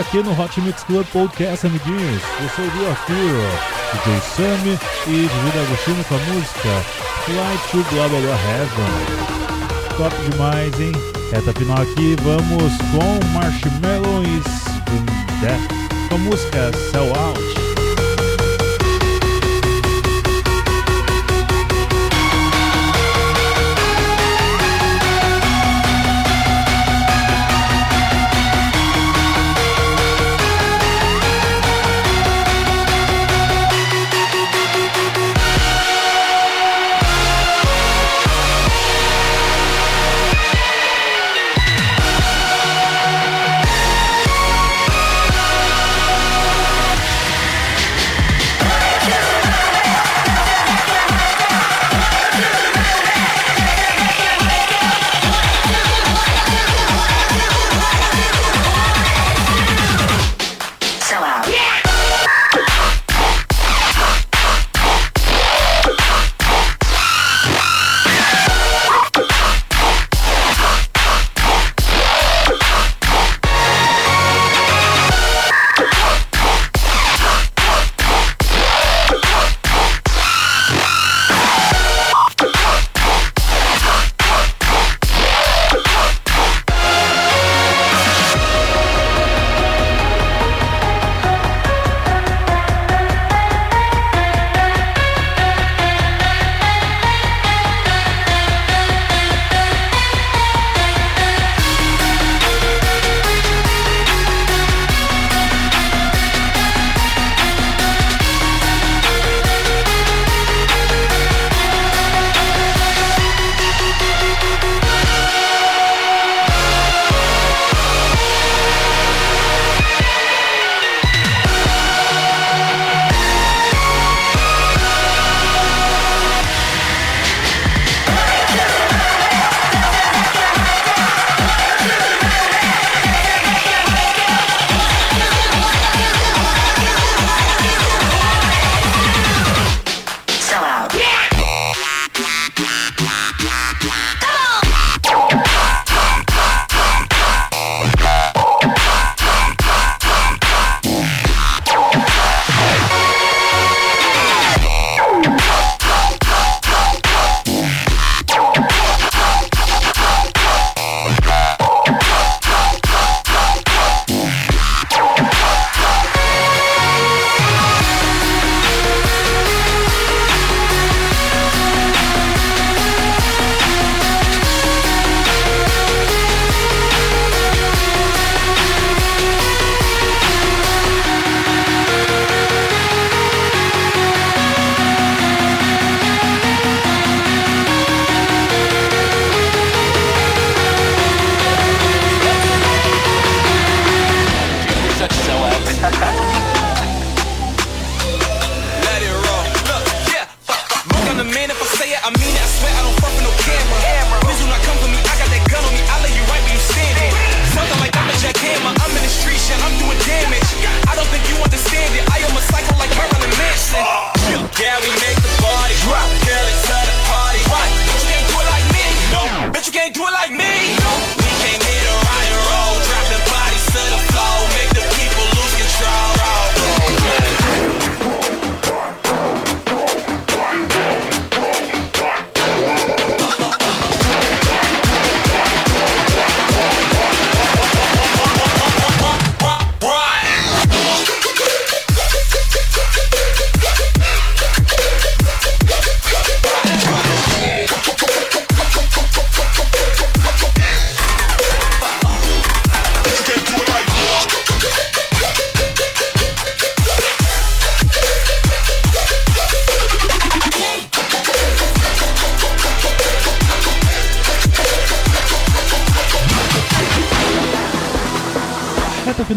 Speaker 1: Aqui no Hot Mix Club Podcast, amiguinhos. Você ouviu aqui, ó, DJ Sammy e DJ D'Agostino com a música Fly to Blah Blah Heaven. Top demais, hein? Reta final aqui, vamos com Marshmallow e Spin Death com a música Sell Out.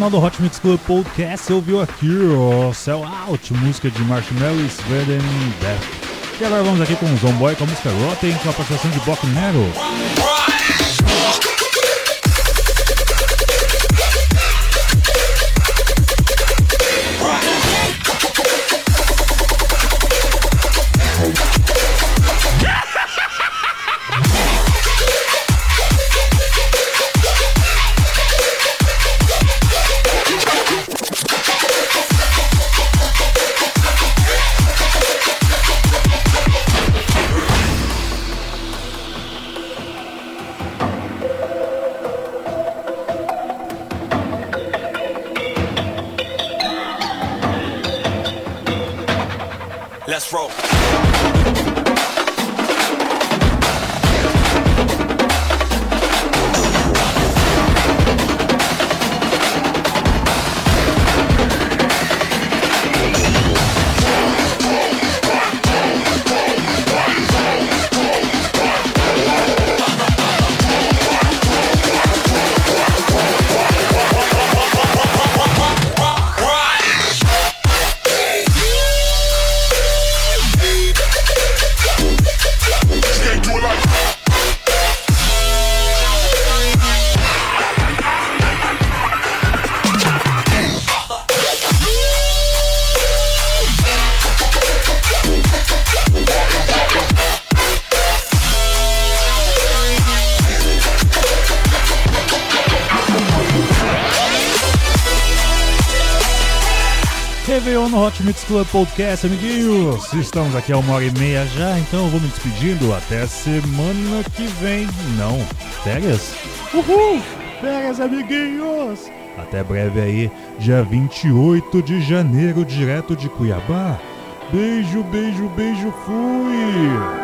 Speaker 1: Final do Hot Mix Club Podcast, você ouviu aqui, ó, Sell Out, música de Marshmallow e Sweden Death. E agora vamos aqui com o Zomboy com a música Rotten, com a participação de Block Nero. Mix Club Podcast, amiguinhos. Estamos aqui a uma hora e meia já, então eu vou me despedindo até semana que vem. Não, férias? Uhul! Férias, amiguinhos! Até breve aí, dia 28 de janeiro, direto de Cuiabá. Beijo, beijo, beijo, fui!